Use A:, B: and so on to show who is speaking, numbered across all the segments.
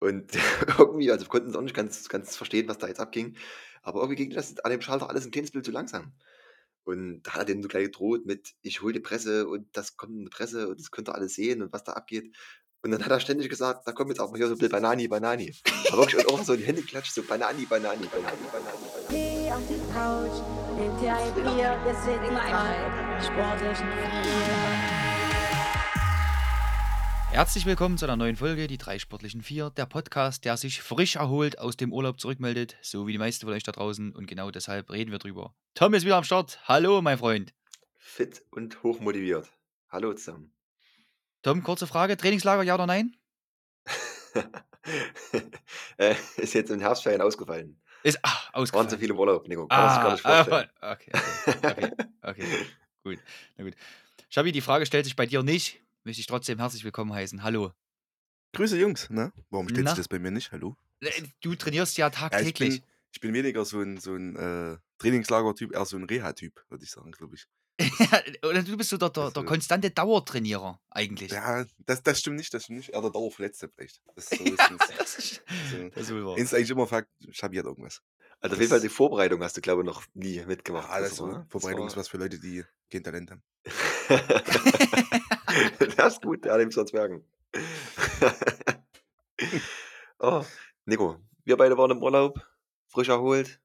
A: Und irgendwie, also wir konnten es auch nicht ganz, ganz verstehen, was da jetzt abging. Aber irgendwie ging das an dem Schalter alles ein kleines Bild zu langsam. Und da hat er denen so gleich gedroht mit, ich hole die Presse und das kommt in die Presse und das könnt ihr alles sehen und was da abgeht. Und dann hat er ständig gesagt, da kommt jetzt auch mal hier so ein bisschen Banani, Banani. Aber wirklich und auch so in die Hände klatscht, so Banani, Banani, Banani, Banani, Banani.
B: Geh auf die Couch, nimm dir ein Bier, wir sind die drei sportlichen Vier.
C: Herzlich willkommen zu einer neuen Folge, die drei sportlichen Vier, der Podcast, der sich frisch erholt aus dem Urlaub zurückmeldet, so wie die meisten von euch da draußen und genau deshalb reden wir drüber. Tom ist wieder am Start. Hallo, mein Freund.
A: Fit und hochmotiviert. Hallo zusammen.
C: Tom, kurze Frage: Trainingslager, ja oder nein?
A: äh, ist jetzt im Herbstferien ausgefallen.
C: Ist ach,
A: Waren zu
C: ausgefallen.
A: viel im Urlaub, Nico. Kann sich gar
C: Ah,
A: nicht
C: ah,
A: vorstellen.
C: okay, okay, okay, okay, gut, na gut. Schabi, die Frage stellt sich bei dir nicht. Möchte ich trotzdem herzlich willkommen heißen. Hallo.
D: Grüße Jungs, ne? Warum stellt
C: Na?
D: sich das bei mir nicht? Hallo?
C: Äh, Du trainierst ja
D: Ja, ich,
C: tagtäglich.
D: bin, ich bin weniger so ein, so ein äh, Trainingslager-Typ, eher so ein Reha-Typ, würde ich sagen, glaube ich.
C: Oder du bist so der, der, der
D: Also-
C: konstante Dauertrainierer eigentlich.
D: Ja, das, das stimmt nicht, das stimmt nicht. Eher der Dauerverletzte vielleicht. Das ist so,
C: das ist,
D: so,
C: das ist wohl wahr.
D: ist eigentlich immer Fakt, Schabi hat irgendwas.
A: Also auf jeden Fall die Vorbereitung hast du, glaube ich, noch nie mitgemacht.
D: Ja, das
A: oder
D: so,
A: so, ne?
D: Vorbereitung
A: Das
D: ist was für Leute, die kein Talent haben.
A: das ist gut, ja, dem sonst merken. oh, Nico, wir beide waren im Urlaub, frisch erholt,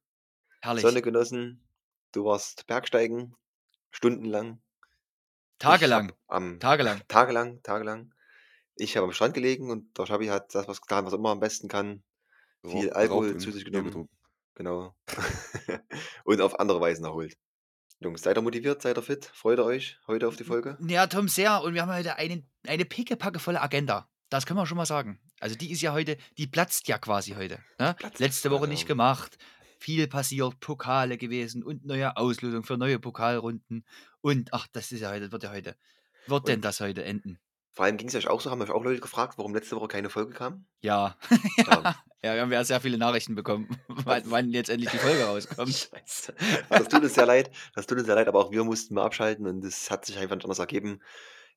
C: Herrlich.
A: Sonne genossen. Du warst Bergsteigen, stundenlang.
C: Tagelang.
A: am
C: Tagelang.
A: tagelang, tagelang. Ich habe am Strand gelegen und der Schabi hat das was getan, was er immer am besten kann. Viel Alkohol zu sich genommen. Genau. und auf andere Weisen erholt. Jungs, seid ihr motiviert? Seid ihr fit? Freut ihr euch heute auf die Folge?
C: Ja, Tom, sehr. Und wir haben heute einen, eine pickepackevolle Agenda. Das können wir schon mal sagen. Also die ist ja heute, die platzt ja quasi heute. Ne? Letzte Woche nicht
A: ja.
C: gemacht. Viel passiert, Pokale gewesen und neue Auslosung für neue Pokalrunden. Und ach, das ist ja heute, wird ja heute. Wird denn
A: Und
C: das heute enden?
A: Vor allem ging es euch auch so, haben euch auch Leute gefragt, warum letzte Woche keine Folge kam?
C: Ja.
A: Ja.
C: ja, wir haben ja sehr viele Nachrichten bekommen, wann, wann jetzt endlich die Folge rauskommt.
A: Scheiße. Das tut uns sehr leid. Das tut uns sehr leid, aber auch wir mussten mal abschalten und es hat sich einfach nicht anders ergeben.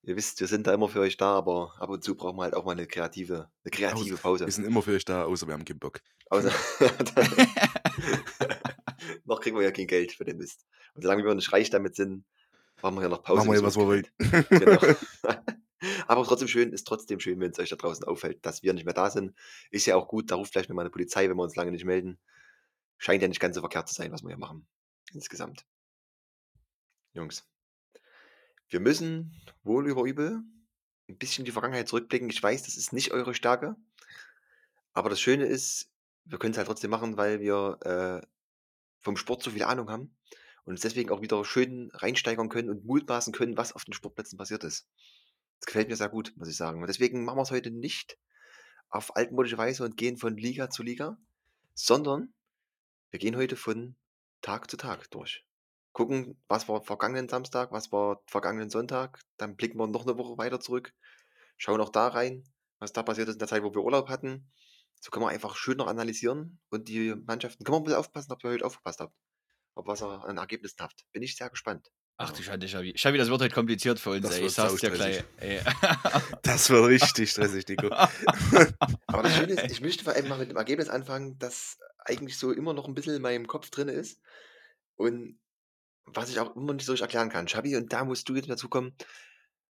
A: Ihr wisst, wir sind da immer für euch da, aber ab und zu brauchen wir halt auch mal eine kreative, eine kreative Pause.
D: Wir sind immer für euch da, außer wir haben keinen Bock.
A: Außer noch kriegen wir ja kein Geld für den Mist. Und solange wir nicht reich damit sind, machen wir ja noch Pause.
D: Machen wir ja, was wir wollen.
A: Genau. Aber trotzdem schön, ist trotzdem schön, wenn es euch da draußen auffällt, dass wir nicht mehr da sind. Ist ja auch gut, da ruft vielleicht mal eine Polizei, wenn wir uns lange nicht melden. Scheint ja nicht ganz so verkehrt zu sein, was wir hier machen. Insgesamt. Jungs. Wir müssen wohl über übel ein bisschen in die Vergangenheit zurückblicken. Ich weiß, das ist nicht eure Stärke. Aber das Schöne ist, wir können es halt trotzdem machen, weil wir äh, vom Sport so viel Ahnung haben und uns deswegen auch wieder schön reinsteigern können und mutmaßen können, was auf den Sportplätzen passiert ist. Das gefällt mir sehr gut, muss ich sagen. Und deswegen machen wir es heute nicht auf altmodische Weise und gehen von Liga zu Liga, sondern wir gehen heute von Tag zu Tag durch. Gucken, was war vergangenen Samstag, was war vergangenen Sonntag, dann blicken wir noch eine Woche weiter zurück, schauen auch da rein, was da passiert ist in der Zeit, wo wir Urlaub hatten. So können wir einfach schön noch analysieren und die Mannschaften, können wir ein bisschen aufpassen, ob ihr heute aufgepasst habt, ob was ihr an Ergebnissen habt. Bin ich sehr gespannt.
C: Ach du Schande, Schabi. Schabi, das wird heute kompliziert für uns,
D: Das
C: ey.
D: wird
C: Ich sag's dir gleich.
D: Das wird richtig stressig, Nico.
A: Aber das Schöne ist, ich möchte vor allem mal mit dem Ergebnis anfangen, das eigentlich so immer noch ein bisschen in meinem Kopf drin ist und was ich auch immer nicht so richtig erklären kann. Schabi, und da musst du jetzt dazu kommen.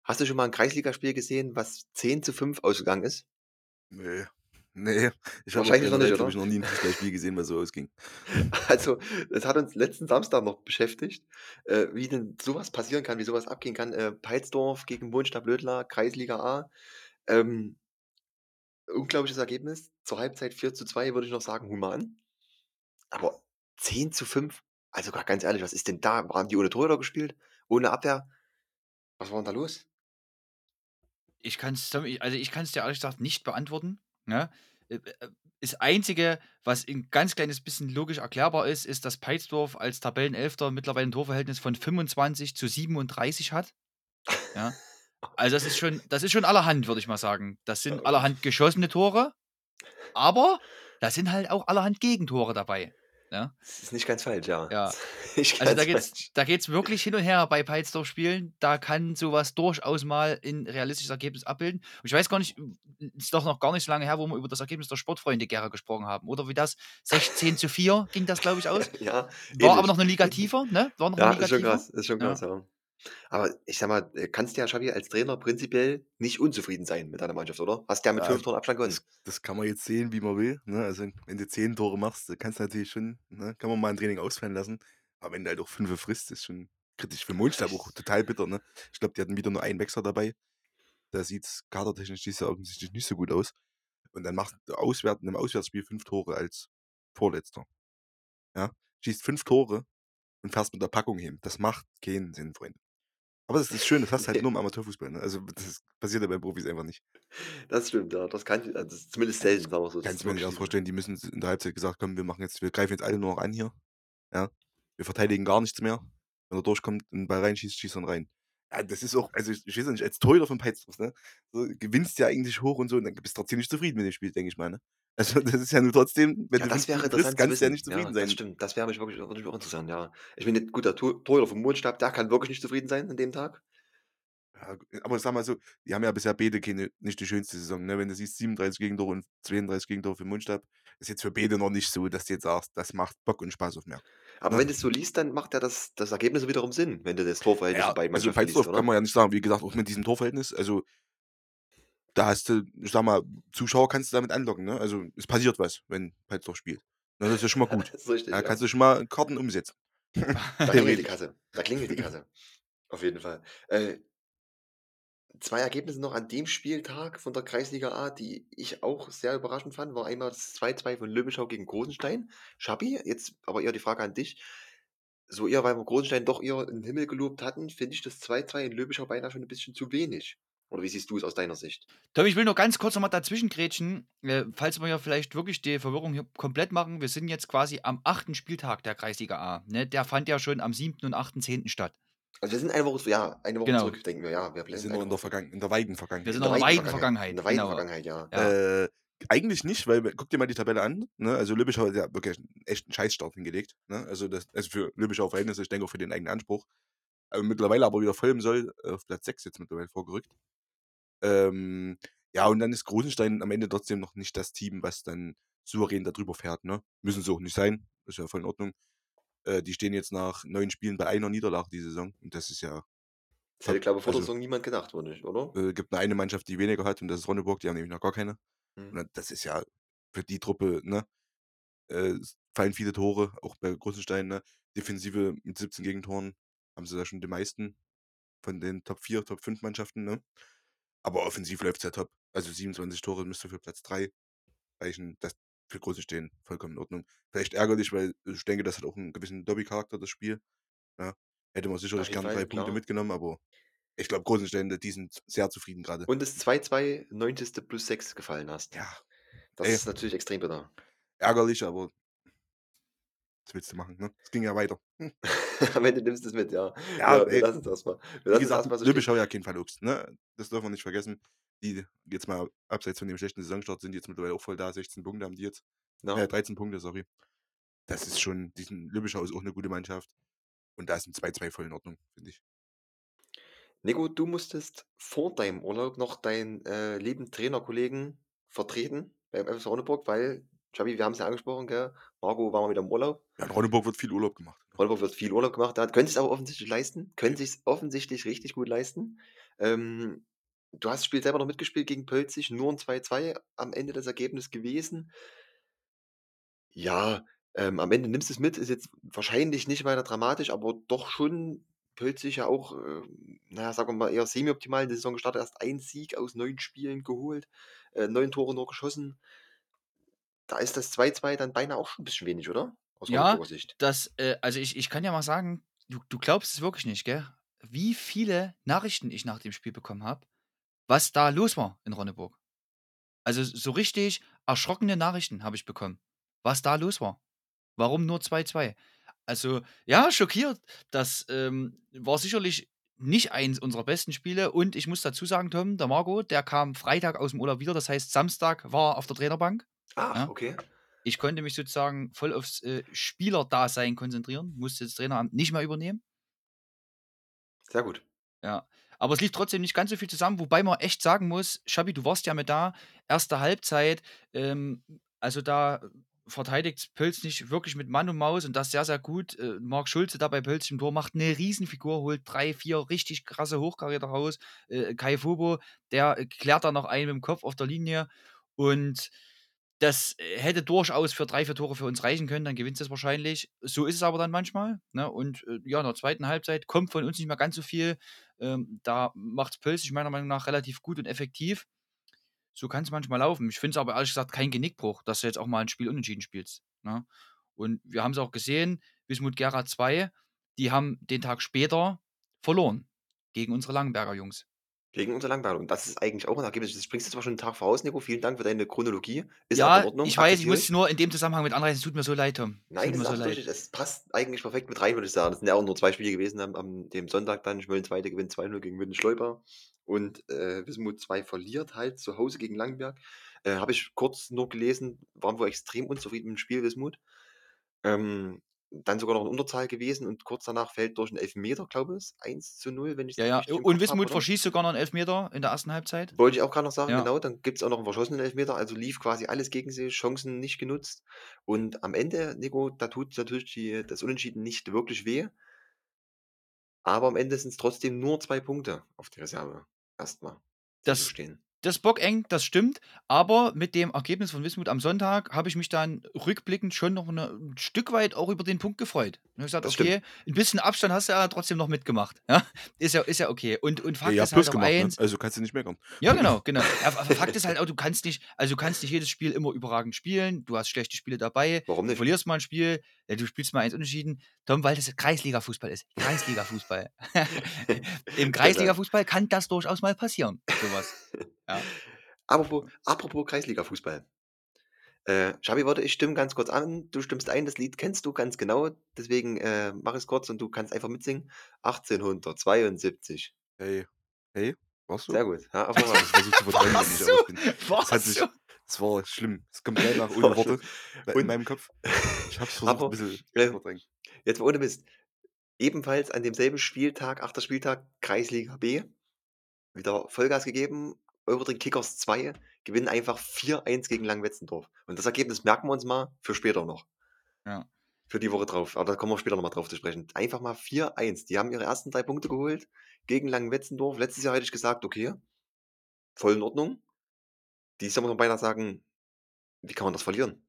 A: Hast du schon mal ein Kreisligaspiel gesehen, was 10 zu 5 ausgegangen ist?
D: Nee. Nee. Ich habe
A: Wahrscheinlich noch nicht, oder?
D: ich, noch nie ein Fußballspiel gesehen, was so ausging.
A: Also, das hat uns letzten Samstag noch beschäftigt, äh, wie denn sowas passieren kann, wie sowas abgehen kann. Äh, Peitsdorf gegen Wohnstadt-Blödler, Kreisliga A. Ähm, unglaubliches Ergebnis. Zur Halbzeit 4 zu 2 würde ich noch sagen, human. Aber 10 zu 5, also gar ganz ehrlich, was ist denn da? Waren die ohne Torhüter gespielt? Ohne Abwehr? Was war denn da los?
C: Ich also kann es dir ehrlich gesagt nicht beantworten. Ne? Äh, äh, Das Einzige, was ein ganz kleines bisschen logisch erklärbar ist, ist, dass Peitsdorf als Tabellenelfter mittlerweile ein Torverhältnis von 25 zu 37 hat. Ja. Also das ist schon, das ist schon allerhand, würde ich mal sagen. Das sind allerhand geschossene Tore, aber da sind halt auch allerhand Gegentore dabei. Ja,
A: Das ist nicht ganz falsch, ja.
C: ja.
A: Ist
C: Also da geht's,
A: falsch.
C: da geht's wirklich hin und her bei Peitsdorf-Spielen. Da kann sowas durchaus mal ein realistisches Ergebnis abbilden. Und ich weiß gar nicht, ist doch noch gar nicht so lange her, wo wir über das Ergebnis der Sportfreunde Gera gesprochen haben. Oder wie das? 16 zu 4 ging das, glaube ich, aus.
A: Ja,
C: War
A: ähnlich.
C: aber noch eine Liga tiefer, ne? War noch
A: Ja,
C: eine
A: ist
C: Liga
A: schon
C: tiefer.
A: krass, ist schon
C: Ja.
A: krass, ja. Aber ich sag mal, äh, kannst du ja, Xavi, als Trainer prinzipiell nicht unzufrieden sein mit deiner Mannschaft, oder? Hast ja mit
D: Ja,
A: 5 Toren Abstand gewonnen.
D: Das, das kann man jetzt sehen, wie man will. Ne? Also, wenn du 10 Tore machst, dann kannst du natürlich schon, ne? kann man mal ein Training ausfallen lassen. Aber wenn du halt auch 5 frisst, ist schon kritisch. Für Mondstab auch total bitter. Ne? Ich glaube, die hatten wieder nur einen Wechsel dabei. Da sieht es kadertechnisch dieses Jahr offensichtlich nicht so gut aus. Und dann machst du auswärts, in einem Auswärtsspiel 5 Tore als Vorletzter. Ja? Schießt 5 Tore und fährst mit der Packung hin. Das macht keinen Sinn, Freunde. Aber das ist schön, das hast du halt
A: Nee.
D: nur im Amateurfußball. Ne? Also das passiert ja bei Profis einfach nicht.
A: Das stimmt, ja. Das kann, also das ist zumindest selten, sagen wir so.
D: Kannst du mir nicht
A: selten.
D: vorstellen, die müssen in der Halbzeit gesagt, komm, wir machen jetzt, wir greifen jetzt alle nur noch an hier. Ja. Wir verteidigen gar nichts mehr. Wenn er durchkommt und den Ball reinschießt, schießt er rein. Ja, das ist auch, also ich ich weiß nicht, als Torhüter von Peitsdorf, ne? So, gewinnst ja eigentlich hoch und so und dann bist du trotzdem nicht zufrieden mit dem Spiel, denke ich mal, ne? Also das ist ja nur trotzdem, wenn
A: Ja,
D: du
A: das wäre interessant
D: triffst, kannst du ja nicht zufrieden
A: Ja,
D: sein.
A: das stimmt. Das wäre mich wirklich, würde mich auch interessieren, ja. Ich meine, gut, der Tor- Torhüter vom Mondstab, der kann wirklich nicht zufrieden sein an dem Tag.
D: Ja, aber sag mal so, die haben ja bisher beide keine, nicht die schönste Saison, ne? Wenn du siehst, 37 Gegentore und 32 Gegentore für den Mundstab, ist jetzt für beide noch nicht so, dass du jetzt sagst, das macht Bock und Spaß auf mehr.
A: Aber
D: Ne?
A: wenn du es so liest, dann macht ja das, das Ergebnis wiederum Sinn, wenn du das Torverhältnis
D: Ja,
A: beiden
D: also
A: Mannschaften liest,
D: kann man ja nicht sagen, wie gesagt, auch mit diesem Torverhältnis, also da hast du, ich sag mal, Zuschauer kannst du damit anlocken, ne? Also es passiert was, wenn Peitsdorf spielt. Das ist ja schon mal gut.
A: richtig,
D: Da
A: ja.
D: kannst du schon mal Karten umsetzen.
A: Da klingelt die. Kasse. Da klingelt die Kasse. Auf jeden Fall. Äh, zwei Ergebnisse noch an dem Spieltag von der Kreisliga A, die ich auch sehr überraschend fand, war einmal das 2-2 von Löwenschau gegen Großenstein. Schabi, jetzt aber eher die Frage an dich. So eher, weil wir Großenstein doch eher in den Himmel gelobt hatten, finde ich das 2-2 in Löwenschau beinahe schon ein bisschen zu wenig. Oder wie siehst du es aus deiner Sicht?
C: Tom, ich will nur ganz kurz nochmal dazwischen grätschen, äh, falls wir ja vielleicht wirklich die Verwirrung hier komplett machen. Wir sind jetzt quasi am achten Spieltag der Kreisliga A. Ne? Der fand ja schon am 7. und 8.10. statt.
A: Also wir sind eine Woche, ja, eine Woche
C: Genau.
A: zurück, denken wir, ja. Wir
D: Wir sind noch in der. Vergangen in der weiten
C: Wir
D: Vergangenheit.
C: sind
A: In
C: noch
A: der
C: in der
A: weiten
C: Vergangenheit.
A: In der weiten
C: genau.
A: Vergangenheit, ja.
C: Ja.
D: Äh, eigentlich nicht, weil guck dir mal die Tabelle an. Ne? Also Lübischau hat ja wirklich einen echten Scheißstart hingelegt. Ne? Also, das, also für Lübischau Verhältnisse, ich denke auch für den eigenen Anspruch. Aber mittlerweile aber wieder voll im Soll, äh, auf Platz 6 jetzt mittlerweile vorgerückt. Ähm, ja, und dann ist Großenstein am Ende trotzdem noch nicht das Team, was dann souverän darüber fährt. Ne? Müssen sie auch nicht sein. Ist ja voll in Ordnung. Äh, die stehen jetzt nach neun Spielen bei einer Niederlage die Saison. Und das ist ja,
A: Das hätte, glaube ich, vor der
D: Also-
A: Saison niemand gedacht, oder nicht, oder?
D: äh, gibt eine, eine Mannschaft, die weniger hat, und das ist Ronneburg, die haben nämlich noch gar keine.
A: Mhm.
D: Und das ist ja für die Truppe, ne? Äh, es fallen viele Tore, auch bei Großenstein, ne? Defensive mit 17 Gegentoren haben sie da schon die meisten von den Top 4, Top 5 Mannschaften, ne? Aber offensiv läuft es ja top. Also 27 Tore müsste für Platz 3 reichen. Das für Großenstein vollkommen in Ordnung. Vielleicht ärgerlich, weil ich denke, das hat auch einen gewissen Dobby-Charakter, das Spiel. Ja. Hätte man sicherlich
A: jeden
D: gern drei Punkte
A: klar.
D: mitgenommen, aber ich glaube, Großenstein, die sind sehr zufrieden gerade.
A: Und das 2-2, 90. plus 6 gefallen hast.
D: Ja,
A: Das
D: ey.
A: ist natürlich extrem bitter.
D: ärgerlich, aber was willst du machen, ne? Es ging ja weiter. Hm.
A: Am Ende nimmst du es mit, ja.
D: Ja,
A: Ja, wir
D: ey,
A: lassen es erstmal. Wir
D: Wie
A: lassen
D: gesagt,
A: erstmal so stehen.
D: Lübeschau ja kein Verlust, ne? Das dürfen wir nicht vergessen. Die jetzt mal abseits von dem schlechten Saisonstart sind jetzt mittlerweile auch voll da. 16 Punkte haben die jetzt.
A: Ja.
D: Äh, 13 Punkte, sorry. Das ist schon, diesen Lübeschau ist auch eine gute Mannschaft. Und da ist ein 2-2 voll in Ordnung, finde ich.
A: Nico, du musstest vor deinem Urlaub noch deinen äh, lieben Trainerkollegen vertreten beim FS Ronneburg, weil, Xabi, wir haben es ja angesprochen, gell? Marco war mal wieder im Urlaub.
D: Ja, in Ronneburg wird viel Urlaub gemacht.
A: Ronneburg wird viel Urlaub gemacht, hat, könnte es aber offensichtlich leisten, könnte sich offensichtlich richtig gut leisten. Ähm, du hast das Spiel selber noch mitgespielt gegen Pölzig, nur ein 2-2 am Ende das Ergebnis gewesen. Ja, ähm, am Ende nimmst du es mit, ist jetzt wahrscheinlich nicht weiter dramatisch, aber doch schon Pölzig ja auch, äh, naja, sagen wir mal, eher semi-optimal in der Saison gestartet. Erst ein Sieg aus neun Spielen geholt, äh, neun Tore nur geschossen. Da ist das 2-2 dann beinahe auch schon ein bisschen wenig, oder? Aus
C: Ja,
A: Ronneburger Sicht.
C: Das, äh, also ich, ich kann ja mal sagen, du, du glaubst es wirklich nicht, gell? Wie viele Nachrichten ich nach dem Spiel bekommen habe, was da los war in Ronneburg. Also so richtig erschrockene Nachrichten habe ich bekommen, was da los war. Warum nur 2-2? Also, ja, schockiert. Das ähm, war sicherlich nicht eins unserer besten Spiele. Und ich muss dazu sagen, Tom, der Marco, der kam Freitag aus dem Urlaub wieder. Das heißt, Samstag war er auf der Trainerbank.
A: Ach,
C: Ja.
A: okay.
C: Ich konnte mich sozusagen voll aufs äh, Spielerdasein konzentrieren, musste das Traineramt nicht mehr übernehmen.
A: Sehr gut.
C: Ja, aber es lief trotzdem nicht ganz so viel zusammen, wobei man echt sagen muss, Schabi, du warst ja mit da, erste Halbzeit, ähm, also da verteidigt Pölz nicht wirklich mit Mann und Maus und das sehr, sehr gut. Äh, Marc Schulze da bei Pölz im Tor macht eine Riesenfigur, holt drei, vier richtig krasse Hochkaräter raus. Äh, Kai Fobo, der klärt da noch einen mit dem Kopf auf der Linie und das äh, hätte durchaus für drei, vier Tore für uns reichen können, dann gewinnt es wahrscheinlich. So ist es aber dann manchmal. Ne? Und äh, ja, in der zweiten Halbzeit kommt von uns nicht mehr ganz so viel. Ähm, da macht Pölz sich meiner Meinung nach relativ gut und effektiv. So kann es manchmal laufen. Ich finde es aber ehrlich gesagt kein Genickbruch, dass du jetzt auch mal ein Spiel unentschieden spielst. Ne? Und wir haben es auch gesehen, Wismut Gera 2, die haben den Tag später verloren gegen unsere Langenberger Jungs.
A: Gegen unsere Langweile. Und das ist eigentlich auch ein Ergebnis. Das bringst du zwar schon einen Tag voraus, Nico. Vielen Dank für deine Chronologie. Ist aber in
C: Ja,
A: Ordnung.
C: ich weiß, ich muss es nur in dem Zusammenhang mit anreißen. Es tut mir so leid, Tom. Es
A: Nein,
C: tut
A: das
C: so leid.
A: Es passt eigentlich perfekt mit rein, würde ich sagen. Das sind ja auch nur zwei Spiele gewesen am, am dem Sonntag dann. Schmölln 2. gewinnt 2-0 gegen München-Schleuper. Und äh, Wismut 2 verliert halt zu Hause gegen Langenberg. Äh, Habe ich kurz nur gelesen, waren wir extrem unzufrieden mit dem Spiel Wismut. Ähm, dann sogar noch in Unterzahl gewesen und kurz danach fällt durch einen Elfmeter, glaube ich, 1 zu 0, wenn ich
C: Ja, ja. Und Wismut verschießt sogar noch einen Elfmeter in der ersten Halbzeit.
A: Wollte ich auch gerade noch sagen,
C: Ja.
A: genau. Dann gibt es auch noch einen verschossenen Elfmeter. Also lief quasi alles gegen sie, Chancen nicht genutzt. Und am Ende, Nico, da tut natürlich die, das Unentschieden nicht wirklich weh. Aber am Ende sind es trotzdem nur zwei Punkte auf die Reserve. Erstmal.
C: Das,
A: stehen.
C: Das bockeng, das stimmt. Aber mit dem Ergebnis von Wismut am Sonntag habe ich mich dann rückblickend schon noch eine, ein Stück weit auch über den Punkt gefreut. Und ich gesagt,
A: Das
C: okay, ein bisschen Abstand hast du ja trotzdem noch mitgemacht. Ja? Ist, ja, ist ja okay. Und, und
D: Ja,
C: Fakt
D: ihr
C: ist halt auch
D: gemacht, ne?
C: eins,
D: also kannst du nicht meckern.
C: Ja, genau, genau. Ja, Fakt ist halt auch, du kannst nicht, also du kannst nicht jedes Spiel immer überragend spielen. Du hast schlechte Spiele dabei.
A: Warum
C: Du
A: nicht?
C: verlierst mal ein Spiel, ja, du spielst mal eins unentschieden. Tom, weil das Kreisliga-Fußball ist. Kreisliga-Fußball. Im Kreisliga-Fußball kann das durchaus mal passieren. Sowas. Ja.
A: Apropos, apropos Kreisliga-Fußball. Äh, Schabi, warte, ich stimme ganz kurz an. Du stimmst ein, das Lied kennst du ganz genau. Deswegen äh, mach es kurz und du kannst einfach mitsingen. 1872.
D: Hey, hey, warst du?
A: Sehr gut. Ja,
C: Warst
D: aber bin.
C: du?
D: Das hat
C: Warst
D: sich,
C: du?
D: Das war schlimm. Es kommt gleich nach ohne Worte in meinem Kopf. Ich hab's versucht,
A: Aber,
D: ein bisschen
A: äh,
D: zu verdrängen.
A: Jetzt mal ohne Mist. Ebenfalls an demselben Spieltag, achter Spieltag, Kreisliga B, wieder Vollgas gegeben. Eurodrink Kickers 2 gewinnen einfach 4-1 gegen Langwetzendorf. Und das Ergebnis merken wir uns mal für später noch.
C: Ja.
A: Für die Woche drauf. Aber da kommen wir später nochmal drauf zu sprechen. Einfach mal 4-1. Die haben ihre ersten drei Punkte geholt gegen Langwetzendorf. Letztes Jahr hätte ich gesagt, okay, voll in Ordnung. Jahr muss man beinahe sagen, wie kann man das verlieren?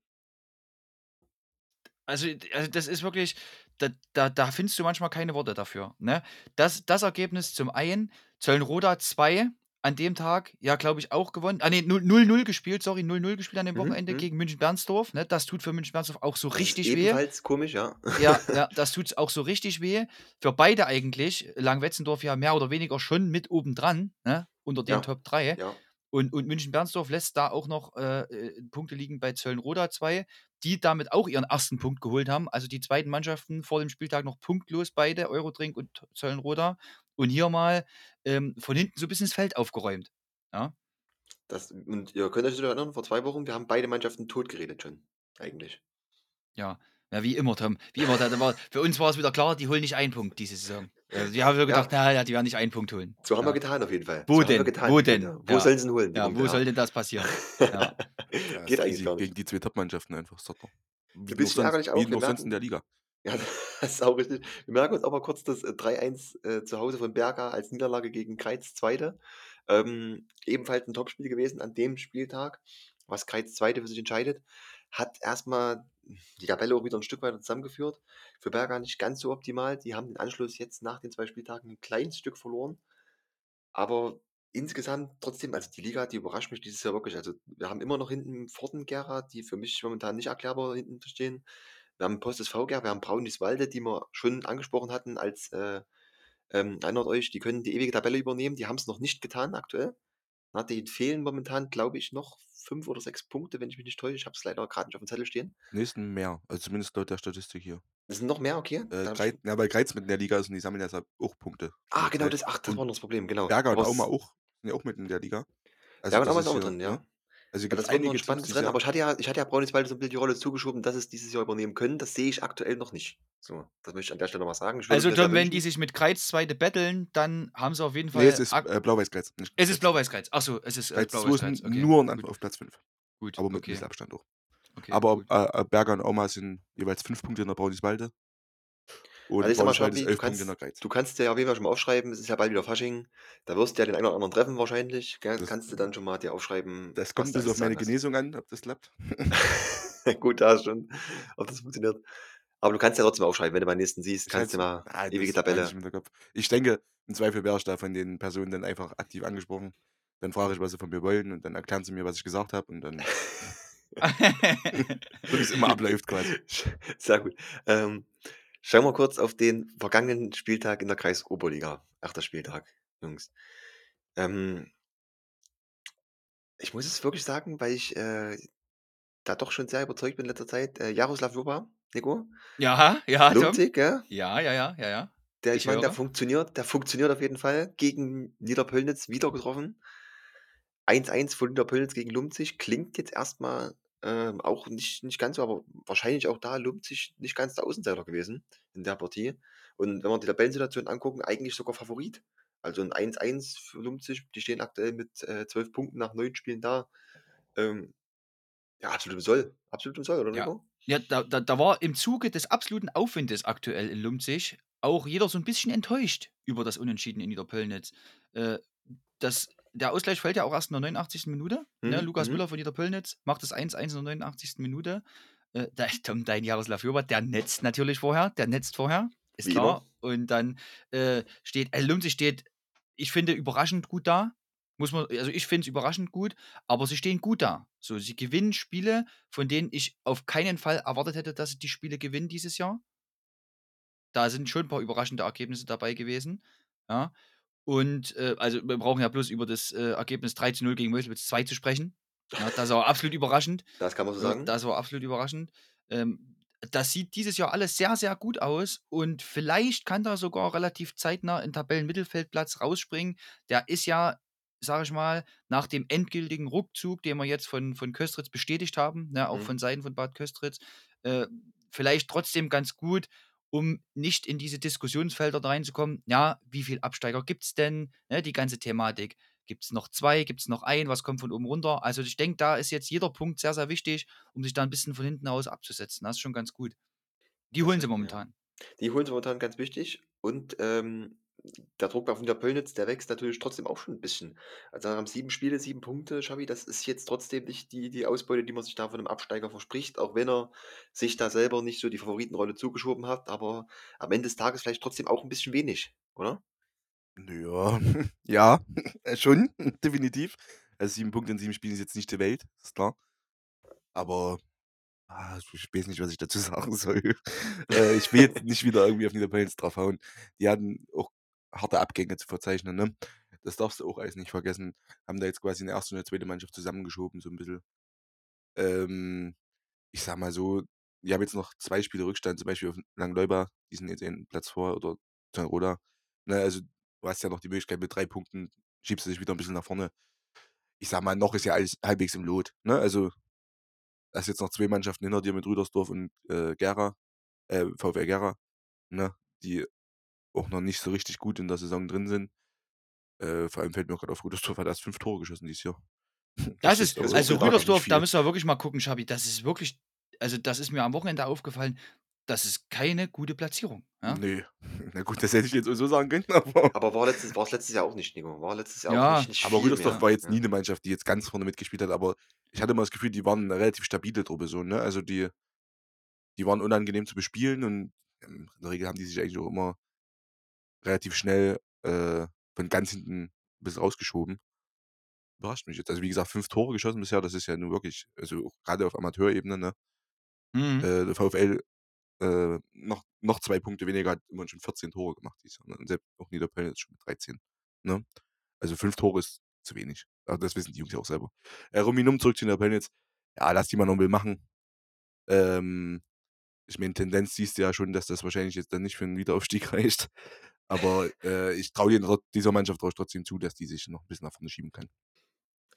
C: Also, also das ist wirklich, da, da, da findest du manchmal keine Worte dafür. Ne? Das, das Ergebnis zum einen, Zöllenroda 2 an dem Tag, ja, glaube ich, auch gewonnen. Ah, nee, 0-0 gespielt, sorry, 0-0 gespielt an dem
A: Mhm,
C: Wochenende
A: mhm.
C: gegen München-Bernsdorf. Ne? Das tut für München-Bernsdorf auch so richtig
A: ist
C: weh.
A: ebenfalls komisch, ja.
C: Ja, ja, das tut auch so richtig weh. Für beide eigentlich. Langwetzendorf ja mehr oder weniger schon mit oben dran, ne? unter den
A: Ja,
C: Top 3.
A: ja.
C: Und, und München-Bernsdorf lässt da auch noch äh, äh, Punkte liegen bei Zöllenroda 2, die damit auch ihren ersten Punkt geholt haben. Also die zweiten Mannschaften vor dem Spieltag noch punktlos, beide, Eurodrink und Zöllenroda. Und hier mal ähm, von hinten so ein bisschen das Feld aufgeräumt. Ja,
A: Das, und ihr könnt euch noch erinnern, vor zwei Wochen, wir haben beide Mannschaften totgeredet schon. Eigentlich.
C: ja. Ja, wie immer, Tom. Wie immer. Da war, für uns war es wieder klar, die holen nicht einen Punkt diese Saison. Also, die haben wir gedacht,
A: Ja.
C: na, die werden nicht einen Punkt holen.
A: So haben
C: Ja.
A: wir getan auf jeden Fall.
C: Wo
A: so
C: denn?
A: getan,
C: Wo denn?
A: Wo
C: Ja.
A: sollen sie ihn holen?
C: Ja, wo soll denn das passieren?
A: Geht eigentlich gar nicht.
D: Gegen die zwei Top-Mannschaften einfach. Doch doch. Wie
A: bisschen
D: sonst,
A: ärgerlich auch.
D: wie sonst in der Liga.
A: ja, das ist auch richtig. Wir merken uns aber kurz das äh, 3-1 äh, zu Hause von Berger als Niederlage gegen Kreiz Zweite. Ähm, ebenfalls ein Topspiel gewesen an dem Spieltag, was Kreiz Zweite für sich entscheidet. Hat erstmal die Tabelle auch wieder ein Stück weiter zusammengeführt. Für Berger nicht ganz so optimal. Die haben den Anschluss jetzt nach den zwei Spieltagen ein kleines Stück verloren. Aber insgesamt trotzdem, also die Liga, die überrascht mich dieses Jahr wirklich. Also wir haben immer noch hinten Pforten Gera, die für mich momentan nicht erklärbar hinten stehen. Wir haben Post SV Gera, wir haben Brauniswalde, die wir schon angesprochen hatten, als äh, ähm, erinnert euch, die können die ewige Tabelle übernehmen. Die haben es noch nicht getan aktuell. Na, denen fehlen momentan, glaube ich, noch fünf oder sechs Punkte, wenn ich mich nicht täusche. Ich habe es leider gerade nicht auf dem Zettel stehen.
D: Nächsten mehr. Also zumindest laut der Statistik hier.
A: Das sind noch mehr, okay?
D: Äh,
A: Da hab ich,
D: Greiz, ja, weil Greiz mit in der Liga ist und die sammeln jetzt auch Punkte.
A: ah,
D: Also
A: genau, das, ach, das
D: und
A: war noch das Problem, genau.
D: Berger und
A: Aber
D: auch. Sind ja auch mit in der Liga. Also
A: Berger und
D: das
A: ist
D: ist
A: auch
D: hier,
A: drin, ja.
D: ne? Also
A: Ja,
D: gibt
A: das
D: einige
A: ein spannendes Rennen, aber ich hatte ja ich hatte ja Braunschweig so ein bisschen die Rolle zugeschoben, dass es dieses Jahr übernehmen können. Das sehe ich aktuell noch nicht. So, das möchte ich an der Stelle noch mal sagen.
C: Also dann, wenn die sich mit Kreiz Zweite betteln, dann haben sie auf jeden Fall.
D: Nee, es ist äh, Blau-Weiß-Kreiz.
C: es ist
D: Kreiz.
C: Blau-Weiß-Kreiz. Achso, es ist äh,
D: Kreiz 2 ist
C: Blau-Weiß-Kreiz. Okay.
D: nur auf Platz 5.
C: gut.
D: Aber mit
C: okay.
D: Abstand auch.
C: okay,
D: Aber äh, äh, Berger und Auma sind jeweils 5 Punkte in der Brauniswalde. Und
A: Also ich sag mal, Schabi,
D: 11
A: du kannst, du kannst dir ja auf jeden Fall schon mal aufschreiben, es ist ja bald wieder Fasching. Da wirst du ja den einen oder anderen treffen wahrscheinlich. Gell?
D: Das,
A: kannst du dann schon mal dir aufschreiben,
D: das kommt
A: alles
D: auf meine
A: hast.
D: Genesung an, ob das klappt.
A: Gut, da ist schon, ob das funktioniert. Aber du kannst ja trotzdem aufschreiben, wenn du meinen nächsten siehst,
D: Ich
A: kannst du mal
D: ah,
A: ewige
D: ich
A: Tabelle.
D: Hinterkopf. Ich denke, im Zweifel wäre ich da von den Personen dann einfach aktiv angesprochen. Dann frage ich, was sie von mir wollen und dann erklären sie mir, was ich gesagt habe und dann, so wie es immer abläuft quasi.
A: Sehr gut. Ähm, schauen wir kurz auf den vergangenen Spieltag in der Kreisoberliga. Achter Spieltag, Jungs. Ähm, ich muss es wirklich sagen, weil ich äh, da doch schon sehr überzeugt bin in letzter Zeit. Äh, Jaroslav Joba, Nico,
C: ja, ja.
A: Lumpzig, gell?
C: Ja, ja, ja, ja, ja.
A: Der, ich
C: Ich
A: meine, der funktioniert, der funktioniert auf jeden Fall. Gegen Niederpölnitz wieder getroffen. 1-1 von Niederpölnitz gegen Lumpzig. Klingt jetzt erstmal ähm, auch nicht, nicht ganz so, aber wahrscheinlich auch da Lumpzig nicht ganz der Außenseiter gewesen in der Partie. Und wenn wir die Tabellensituation angucken, eigentlich sogar Favorit. Also ein 1-1 für Lumpzig, die stehen aktuell mit äh, 12 Punkten nach 9 Spielen da. Ähm, ja, absolut im Soll. Absolut im Soll, oder
C: Ja.
A: Nico?
C: Ja, da, da, da war im Zuge des absoluten Aufwindes aktuell in Lumzig auch jeder so ein bisschen enttäuscht über das Unentschieden in Niederpölnitz. Äh, das, der Ausgleich fällt ja auch erst in der 89. Minute. Ne?
A: Mhm,
C: Lukas
A: mhm.
C: Müller von Niederpölnitz macht das 1-1 in der 89. Minute. Äh, da, Tom, dein Jaroslav Joba, der netzt natürlich vorher, der netzt vorher, ist
A: Wie
C: klar.
A: immer.
C: Und dann äh, steht, äh, Lumzig steht, ich finde, überraschend gut da. Muss man, also ich finde es überraschend gut, aber sie stehen gut da. So, sie gewinnen Spiele, von denen ich auf keinen Fall erwartet hätte, dass sie die Spiele gewinnen dieses Jahr. Da sind schon ein paar überraschende Ergebnisse dabei gewesen. Ja. Und äh, also wir brauchen ja bloß über das äh, Ergebnis 3 zu 0 gegen Meuselwitz 2 zu sprechen. Ja, das war absolut überraschend.
A: Das kann man so
C: Ja,
A: sagen.
C: Das war absolut überraschend. Ähm, das sieht dieses Jahr alles sehr, sehr gut aus und vielleicht kann da sogar relativ zeitnah ein Tabellenmittelfeldplatz rausspringen. Der ist ja, sage ich mal, nach dem endgültigen Rückzug, den wir jetzt von, von Köstritz bestätigt haben, ne, auch
A: Mhm.
C: von Seiten von Bad Köstritz, äh, vielleicht trotzdem ganz gut, um nicht in diese Diskussionsfelder reinzukommen. Ja, wie viele Absteiger gibt es denn? Ne, die ganze Thematik. Gibt es noch zwei? Gibt es noch einen? Was kommt von oben runter? Also ich denke, da ist jetzt jeder Punkt sehr, sehr wichtig, um sich da ein bisschen von hinten aus abzusetzen. Das ist schon ganz gut. Die holen sie
A: stimmt, ja.
C: momentan.
A: Die holen sie momentan ganz wichtig. Und ähm, der Druck auf Niederpölnitz, der wächst natürlich trotzdem auch schon ein bisschen. Also haben sieben Spiele, sieben Punkte, Xavi. Das ist jetzt trotzdem nicht die, die Ausbeute, die man sich da von einem Absteiger verspricht, auch wenn er sich da selber nicht so die Favoritenrolle zugeschoben hat. Aber am Ende des Tages vielleicht trotzdem auch ein bisschen wenig, oder?
D: Ja, ja, äh, schon, definitiv. Also sieben Punkte in sieben Spielen ist jetzt nicht die Welt, ist klar. Aber ah, ich weiß nicht, was ich dazu sagen soll. äh, ich will jetzt nicht wieder irgendwie auf Niederpölnitz draufhauen. Die hatten auch harte Abgänge zu verzeichnen, ne? Das darfst du auch alles nicht vergessen. Haben da jetzt quasi eine erste und eine zweite Mannschaft zusammengeschoben, so ein bisschen. Ähm, ich sag mal so, die haben jetzt noch zwei Spiele Rückstand, zum Beispiel auf Langleuba, die sind jetzt einen Platz vor, oder Roda. Ne, also du hast ja noch die Möglichkeit, mit drei Punkten schiebst du dich wieder ein bisschen nach vorne. Ich sag mal, noch ist ja alles halbwegs im Lot. Ne? Also, hast jetzt noch zwei Mannschaften hinter dir mit Rüdersdorf und äh, Gera, äh, VfR Gera, ne? die auch noch nicht so richtig gut in der Saison drin sind. Äh, vor allem fällt mir gerade auf, Rüdersdorf hat erst fünf Tore geschossen dieses Jahr.
C: Das ist,
A: ist auch
C: also Rüdersdorf, da müssen wir wirklich mal gucken, Schabi. Das ist wirklich, also das ist mir am Wochenende aufgefallen, das ist keine gute Platzierung. Ja,
D: Nee, na gut, das hätte ich jetzt so sagen können, aber.
A: Aber war letztes, war es letztes Jahr auch nicht, Nico. War letztes Jahr
C: Ja,
A: auch nicht, nicht
D: Aber Rüdersdorf
A: mehr.
D: war jetzt nie eine Mannschaft, die jetzt ganz vorne mitgespielt hat, aber ich hatte immer das Gefühl, die waren eine relativ stabile Truppe so, ne? Also die, die waren unangenehm zu bespielen und in der Regel haben die sich eigentlich auch immer relativ schnell äh, von ganz hinten bis rausgeschoben. Überrascht mich jetzt. Also wie gesagt, fünf Tore geschossen bisher, das ist ja nun wirklich, also gerade auf Amateurebene, ne?
C: Mhm.
D: Äh, der VfL äh, noch, noch zwei Punkte weniger hat immerhin schon 14 Tore gemacht Jahr. Ne? Und selbst auch Niederpölnitz schon mit 13. Ne? Also fünf Tore ist zu wenig. Aber das wissen die Jungs ja auch selber. Äh, Ruminum zurück zu Niederpölnitz. Ja, lass die mal noch will machen. Ähm, ich meine, Tendenz siehst du ja schon, dass das wahrscheinlich jetzt dann nicht für einen Wiederaufstieg reicht. Aber äh, ich traue dieser Mannschaft trotzdem zu, dass die sich noch ein bisschen nach vorne schieben kann.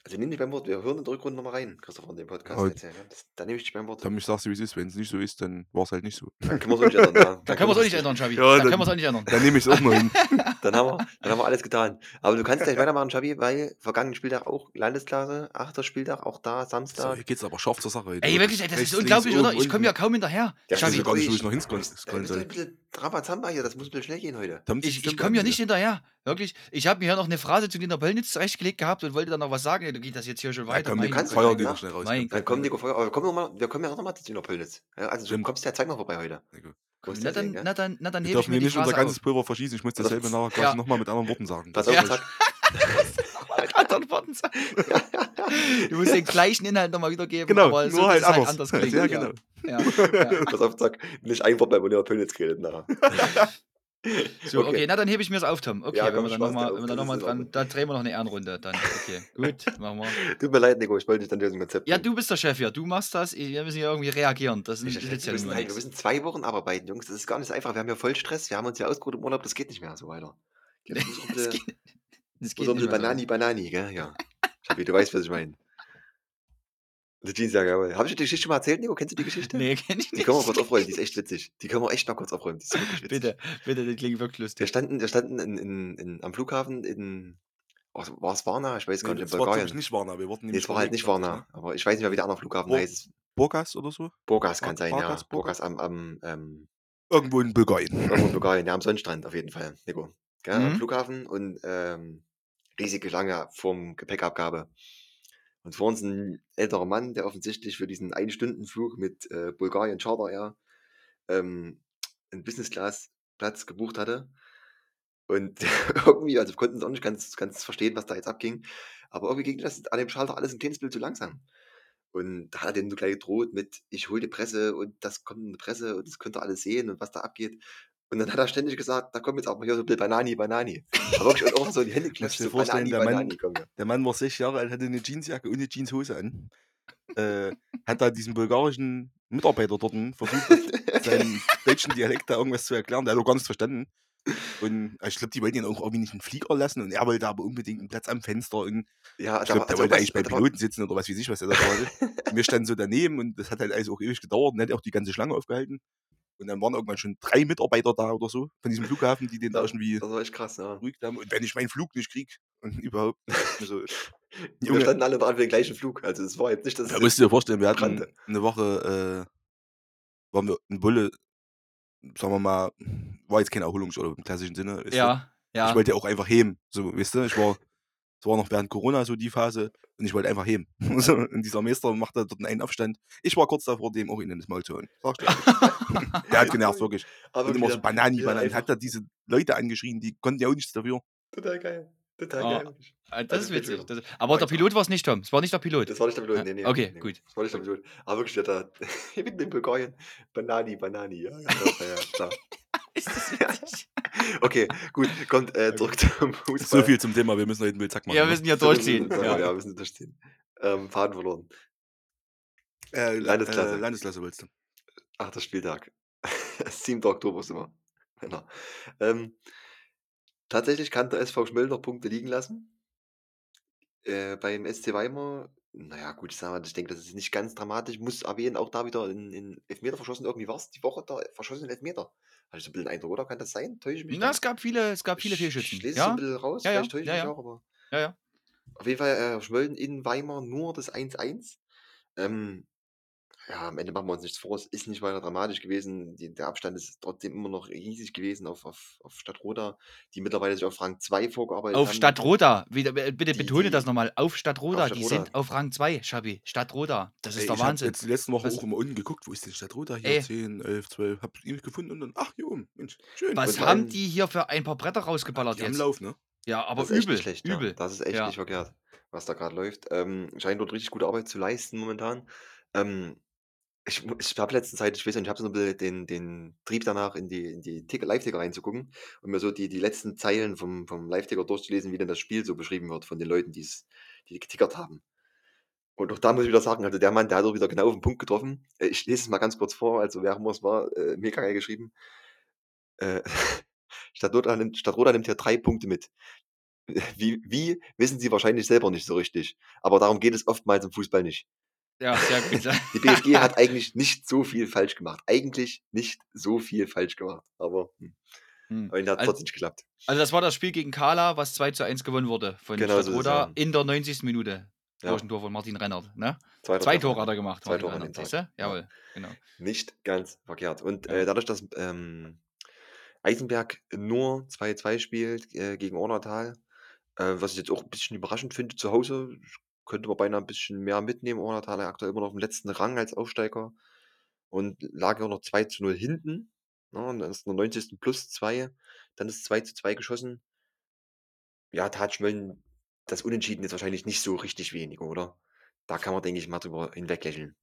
A: Also nimm dich beim Wort. Wir hören in der Rückrunde nochmal rein, Christopher, in den Podcast
D: Ja.
A: jetzt. Ja. Das, da nehme ich dich beim Wort.
D: Dann sagst du, wie es ist. Wenn es nicht so ist, dann war es halt nicht so.
A: Dann können wir es auch nicht ändern. Ja.
C: Da können wir es auch nicht ändern, Xavi.
D: Ja,
C: da
D: dann-
C: können wir es auch nicht ändern.
D: Dann nehme ich es auch noch hin.
A: Dann haben, wir, dann haben wir alles getan. Aber du kannst gleich weitermachen, Xavi, weil vergangenen Spieltag auch Landesklasse, achter Spieltag, auch da,
D: So,
A: Samstag.
D: hier geht's aber scharf zur Sache.
C: Ey, wirklich, ey, das
D: Rechts,
C: ist unglaublich,
D: links,
C: oder? Ich komme ja kaum hinterher.
A: Ja,
D: Ich weiß
C: Xavi,
D: ja gar nicht, wo ich noch hinscrollen
A: ist
D: scrollen
A: ein
D: soll.
A: bisschen Trabazamba hier, das muss ein bisschen schnell gehen heute.
C: Ich, ich komme ja nicht hinterher. Wirklich. Ich habe mir ja noch eine Phrase zu Dieter Pöllnitz zurechtgelegt gehabt und wollte dann noch was sagen. Du geht das jetzt hier schon weiter.
D: komm,
C: mein
D: du
A: kannst
C: Gott.
D: Feuer
A: ja?
D: noch schnell raus.
C: Mein
A: Dann kommen Nico Feuer, aber kommen wir, mal, wir kommen ja auch nochmal zu Dino Pöllnitz. Ja, also du
D: Stimmt.
A: kommst ja noch vorbei heute.
C: Na
A: ja
C: dann,
A: gell?
C: na dann, na dann
D: Wir
C: hebe ich
D: dürfen
C: mir
D: hier
C: die
D: nicht unser ganzes
C: auf.
D: Pulver verschießen. Ich muss
A: Das-
D: dasselbe nachher
C: Ja.
D: gleich nochmal mit anderen Worten sagen.
A: Pass auf,
D: ist
A: zack.
C: Mit anderen Worten sagen. Du musst den gleichen Inhalt nochmal wiedergeben,
D: Genau,
C: aber so,
D: nur halt
C: dass es
D: anders.
C: anders klingt.
D: Ja, genau.
C: Ja, ja.
A: Pass auf, zack. Nicht ein Wort bei Dino Pöllnitz geredet nachher.
C: So, okay.
A: Okay.
C: na dann hebe ich mir es auf, Tom. Okay,
A: Ja,
C: wenn
A: komm,
C: nochmal wenn wir dann
A: das
C: noch mal dran, dann drehen wir noch eine Ehrenrunde. Dann, okay, gut, machen wir.
A: Tut mir leid, Nico, ich wollte dich dann lösen Konzept.
C: Ja, du bist der Chef hier, du machst das, wir müssen ja irgendwie reagieren. Das ist
A: ich,
C: jetzt
A: wir, müssen, wir müssen zwei Wochen arbeiten, Jungs. Das ist gar nicht so einfach. Wir haben ja voll Stress. Wir haben uns ja ausgeruht im Urlaub. Das geht nicht mehr so weiter. Das ein
C: Das geht, das geht nicht mehr so.
A: Banani, Banani, gell? Ja. Schabi, du weißt, was ich meine. Die Jeansjacke, jawohl. Habe ich dir die Geschichte schon mal erzählt, Nico? Kennst du die Geschichte?
C: Nee, kenn ich
A: Die
C: nicht.
A: können wir kurz aufrollen, die ist echt witzig. Die können wir echt mal kurz aufrollen. Die ist wirklich witzig.
C: Bitte, bitte, das klingt wirklich
A: Wir
C: lustig.
A: standen, wir standen in, in, in, am Flughafen in. Oh, war es Varna? Ich weiß gar nicht, in
D: war,
A: Bulgarien.
D: ich, nicht Varna. Wir wurden
A: Nee, es war halt nicht Varna. Aber ich weiß nicht mehr, wie der andere Flughafen
D: Bur-
A: heißt.
D: ne? Burgas oder so?
A: Burgas kann sein, ja.
D: Burgas,
A: Burgas am, am ähm,
D: Irgendwo in Bulgarien.
A: Irgendwo in Bulgarien, ja, am Sonnenstrand auf jeden Fall, Nico. Gell, Am
C: Mhm.
A: Flughafen und ähm, riesige Schlange vorm Gepäckabgabe. Und vor uns ein älterer Mann, der offensichtlich für diesen Ein-Stunden-Flug mit äh, Bulgarien Charter Air ähm, einen Business-Class-Platz gebucht hatte. Und irgendwie, also wir konnten es auch nicht ganz, ganz verstehen, was da jetzt abging. Aber irgendwie ging das an dem Schalter alles ein kleines bisschen zu langsam. Und da hat er den so gleich gedroht mit, ich hole die Presse und das kommt in die Presse und das könnt ihr alles sehen und was da abgeht. Und dann hat er ständig gesagt, da kommt jetzt auch mal hier so ein bisschen Banani, Banani. Aber wirklich auch so die Hände klatscht, so Banani,
D: der Mann-
A: Banani, komm ja.
D: Der Mann war sechs Jahre alt, hatte eine Jeansjacke und eine Jeanshose an. Äh, hat da diesem bulgarischen Mitarbeiter dort versucht, seinen deutschen Dialekt da irgendwas zu erklären. Der hat auch gar nichts verstanden. Und äh, ich glaube, die wollten ihn auch irgendwie nicht einen Flieger lassen und er wollte aber unbedingt einen Platz am Fenster. Und
A: Ja,
D: ich glaube, der
A: also
D: wollte eigentlich bei Piloten sitzen oder was weiß ich, was er da. Und wir standen so daneben und das hat halt alles auch ewig gedauert und er hat auch die ganze Schlange aufgehalten. Und dann waren irgendwann schon drei Mitarbeiter da oder so von diesem Flughafen, die den da irgendwie
A: Das war echt krass, ja.
D: beruhigt haben. Und wenn ich meinen Flug nicht krieg und überhaupt. Also,
A: Wir
D: Junge,
A: standen alle dran für den gleichen Flug. Also es war jetzt nicht, dass
D: Da musst du dir vorstellen, wir hatten
A: brannte.
D: eine Woche, äh, waren wir in Bulle, sagen wir mal, war jetzt kein Erholungsurlaub im klassischen Sinne.
C: Ja, ja.
D: Ich wollte ja auch einfach heben, so, weißt du, ich war, es war noch während Corona so die Phase und ich wollte einfach heben. So, und dieser Meister machte dort einen Aufstand. Ich war kurz davor, dem auch in das Maul zu ehrlich. Der hat genervt, wirklich.
A: Aber
D: Und immer so Banani,
A: wieder
D: Banani. Hat da diese Leute angeschrien, die konnten ja auch nichts dafür.
A: Total geil. Total
C: Ah,
A: geil.
C: Ah, Das
A: Also
C: ist witzig. Das, aber der. Pilot war es nicht, Tom. Es war nicht der Pilot.
A: Das war nicht der Pilot. Nee, nee,
C: okay,
A: nee,
C: gut.
A: Das war nicht der Pilot. Aber wirklich, der da mitten in Bulgarien. Banani, Banani. Ja, ja, ja, ja, klar.
C: Ist das witzig?
A: Okay, gut. Kommt äh, zurück zum Fußball.
D: So viel zum Thema, wir müssen heute einen Bildzack machen.
C: Ja,
D: ne?
C: wir müssen ja durchziehen. Ja.
A: Ja, wir müssen durchziehen. Ähm, Faden verloren.
D: äh,
A: Landesklasse.
D: Äh, Landesklasse wolltest du.
A: Achter Spieltag. 7. Oktober sind wir. Genau. Ähm, tatsächlich kann der SV Schmöll noch Punkte liegen lassen. Äh, beim SC Weimar, naja, gut, ich sag mal, ich denke, das ist nicht ganz dramatisch. Muss erwähnen, auch da wieder in, in Elfmeter verschossen. Irgendwie war es die Woche da verschossen Elfmeter. Hatte ich so ein bisschen den Eindruck, oder? Kann das sein? Täusche ich mich?
C: Na,
A: da?
C: es gab viele, es gab viele
A: Ich- Ich
C: Fehlschützen.
A: lese so ein
C: Ja,
A: bisschen raus,
C: Ja, ja,
A: vielleicht täusche ich
C: ja,
A: mich
C: ja.
A: auch, aber.
C: ja, ja.
A: Auf jeden Fall äh, Schmölden in Weimar nur das 1-1. Ähm, ja, am Ende machen wir uns nichts vor. Es ist nicht weiter dramatisch gewesen. Die, der Abstand ist trotzdem immer noch riesig gewesen auf, auf, auf Stadtroda, die mittlerweile sich auf Rang 2 vorgearbeitet
C: Auf
A: haben.
C: Stadtroda. Wieder, äh, bitte
A: Die-
C: betone
A: die-
C: das nochmal. Auf Stadtroda.
A: Auf
C: Die
A: Stadtroda.
C: sind auf Rang 2, Schabi. Stadtroda. Das ist
D: Ey,
C: der
D: ich
C: Wahnsinn.
D: jetzt die letzten Wochen
C: Was-
D: auch immer unten geguckt, wo ist denn Stadtroda hier?
C: Ey.
D: 10, 11, 12, hab ihn nicht gefunden und dann, ach hier oben, Mensch, schön.
C: Was
A: Und
C: haben die hier für ein paar Bretter rausgeballert
D: die haben
C: jetzt?
D: Lauf, ne?
C: Ja, aber übel.
A: schlecht,
C: übel.
A: Ja. Das ist echt
C: Ja.
A: nicht verkehrt, was da gerade läuft. Ähm, scheint dort richtig gute Arbeit zu leisten momentan. Ähm, ich mu- ich habe letzten Zeit, ich weiß nicht, ich habe so ein bisschen den, den Trieb danach, in die, in die Ticker- Live-Ticker reinzugucken und mir so die, die letzten Zeilen vom, vom Live-Ticker durchzulesen, wie denn das Spiel so beschrieben wird von den Leuten, die's, die getickert haben. Und auch da muss ich wieder sagen, also der Mann, der hat auch wieder genau auf den Punkt getroffen. Äh, Ich lese es mal ganz kurz vor, also wer auch immer es war, äh, mega geil geschrieben. Äh, Stadtroda nimmt, Stadtroda nimmt hier drei Punkte mit. Wie wie, wissen sie wahrscheinlich selber nicht so richtig. Aber darum geht es oftmals im Fußball nicht.
C: Ja, sehr gut.
A: Die BSG hat eigentlich nicht so viel falsch gemacht. Eigentlich nicht so viel falsch gemacht, aber, hm,
C: Hm.
A: am Ende hat's
C: Also
A: trotzdem nicht geklappt.
C: also das war das Spiel gegen Kala, was 2:1 gewonnen wurde von
A: Genau so es,
C: Stadtroda
A: ja.
C: in der 90. Minute.
A: Ja.
C: Tor von Martin Rennert, ne?
A: 2.
C: 2
A: Treffer,
C: Tore hat er gemacht,
A: 2
C: Martin
A: Tore an
C: Rennert, siehst du?
A: ja.
C: Jawohl, genau.
A: Nicht ganz verkehrt. Und, äh, dadurch, dass, ähm, Eisenberg nur 2:2 spielt, äh, gegen Ornatal, äh, was ich jetzt auch 'n bisschen überraschend finde zu Hause, könnte man beinahe 'n bisschen mehr mitnehmen. Ornatal aktuell immer noch im letzten Rang als Aufsteiger und lag ja auch noch 2:0 hinten, ne? Und dann ist in der 90. plus 2, dann ist 2:2 geschossen. Ja, tat Schmölln das Unentschieden jetzt wahrscheinlich nicht so richtig wenig, oder? Da kann man, denke ich mal, drüber hinweglächeln.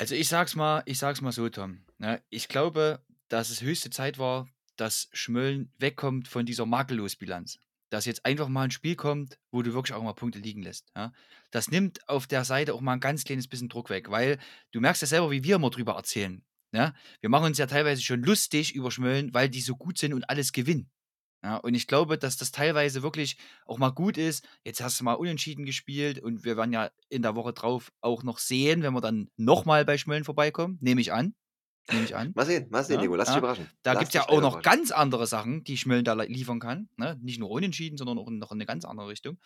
C: Also, ich sage es mal ich sage es mal so, Tom, ne? Ich glaube, dass es höchste Zeit war, dass Schmölln wegkommt von dieser Makellos-Bilanz. Dass jetzt einfach mal 'n Spiel kommt, wo du wirklich auch mal Punkte liegen lässt, ja? Das nimmt auf der Seite auch mal 'n ganz kleines bisschen Druck weg, weil du merkst ja selber, wie wir immer drüber erzählen, ne? Wir machen uns ja teilweise schon lustig über Schmölln, weil die so gut sind und alles gewinnen. Ja, und ich glaube, dass das teilweise wirklich auch mal gut ist. Jetzt hast du mal unentschieden gespielt und wir werden ja in der Woche drauf auch noch sehen, wenn wir dann noch mal bei Schmölln vorbeikommen, nehme ich an. Nehme ich an.
A: Mal sehen, mal sehen,
C: Ja,
A: Nico. Lass dich überraschen.
C: Da
A: Lass
C: gibt's ja
A: dich
C: auch noch ganz andere Sachen, die Schmölln da liefern kann, ne? Nicht nur unentschieden, sondern auch noch in 'ne ganz andere Richtung,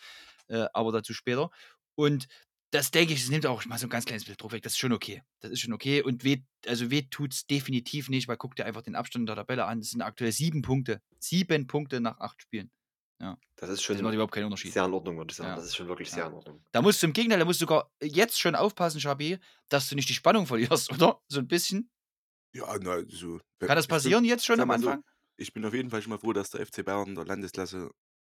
C: äh, aber dazu später. Und das denke ich, das nimmt auch mal so 'n ganz kleines bisschen Druck weg. Das ist schon okay. Das ist schon okay und weh also, weh tut's definitiv nicht, weil guck dir einfach den Abstand der Tabelle an. Das sind aktuell 7 Punkte. 7 Punkte nach 8 Spielen. Ja.
A: Das ist
C: Das
A: schon
C: macht überhaupt keinen Unterschied.
A: sehr in Ordnung, würde ich sagen.
C: Ja.
A: Das ist schon wirklich sehr
C: Ja.
A: in Ordnung.
C: Da musst du im Gegenteil da musst du sogar jetzt schon aufpassen, Schabi, dass du nicht die Spannung verlierst, oder? So 'n bisschen?
D: Ja, na, so we
C: Kann das passieren jetzt schon am
D: mal so,
C: Anfang?
D: ich bin auf jeden Fall schon mal froh, dass der FC Bayern in der Landesklasse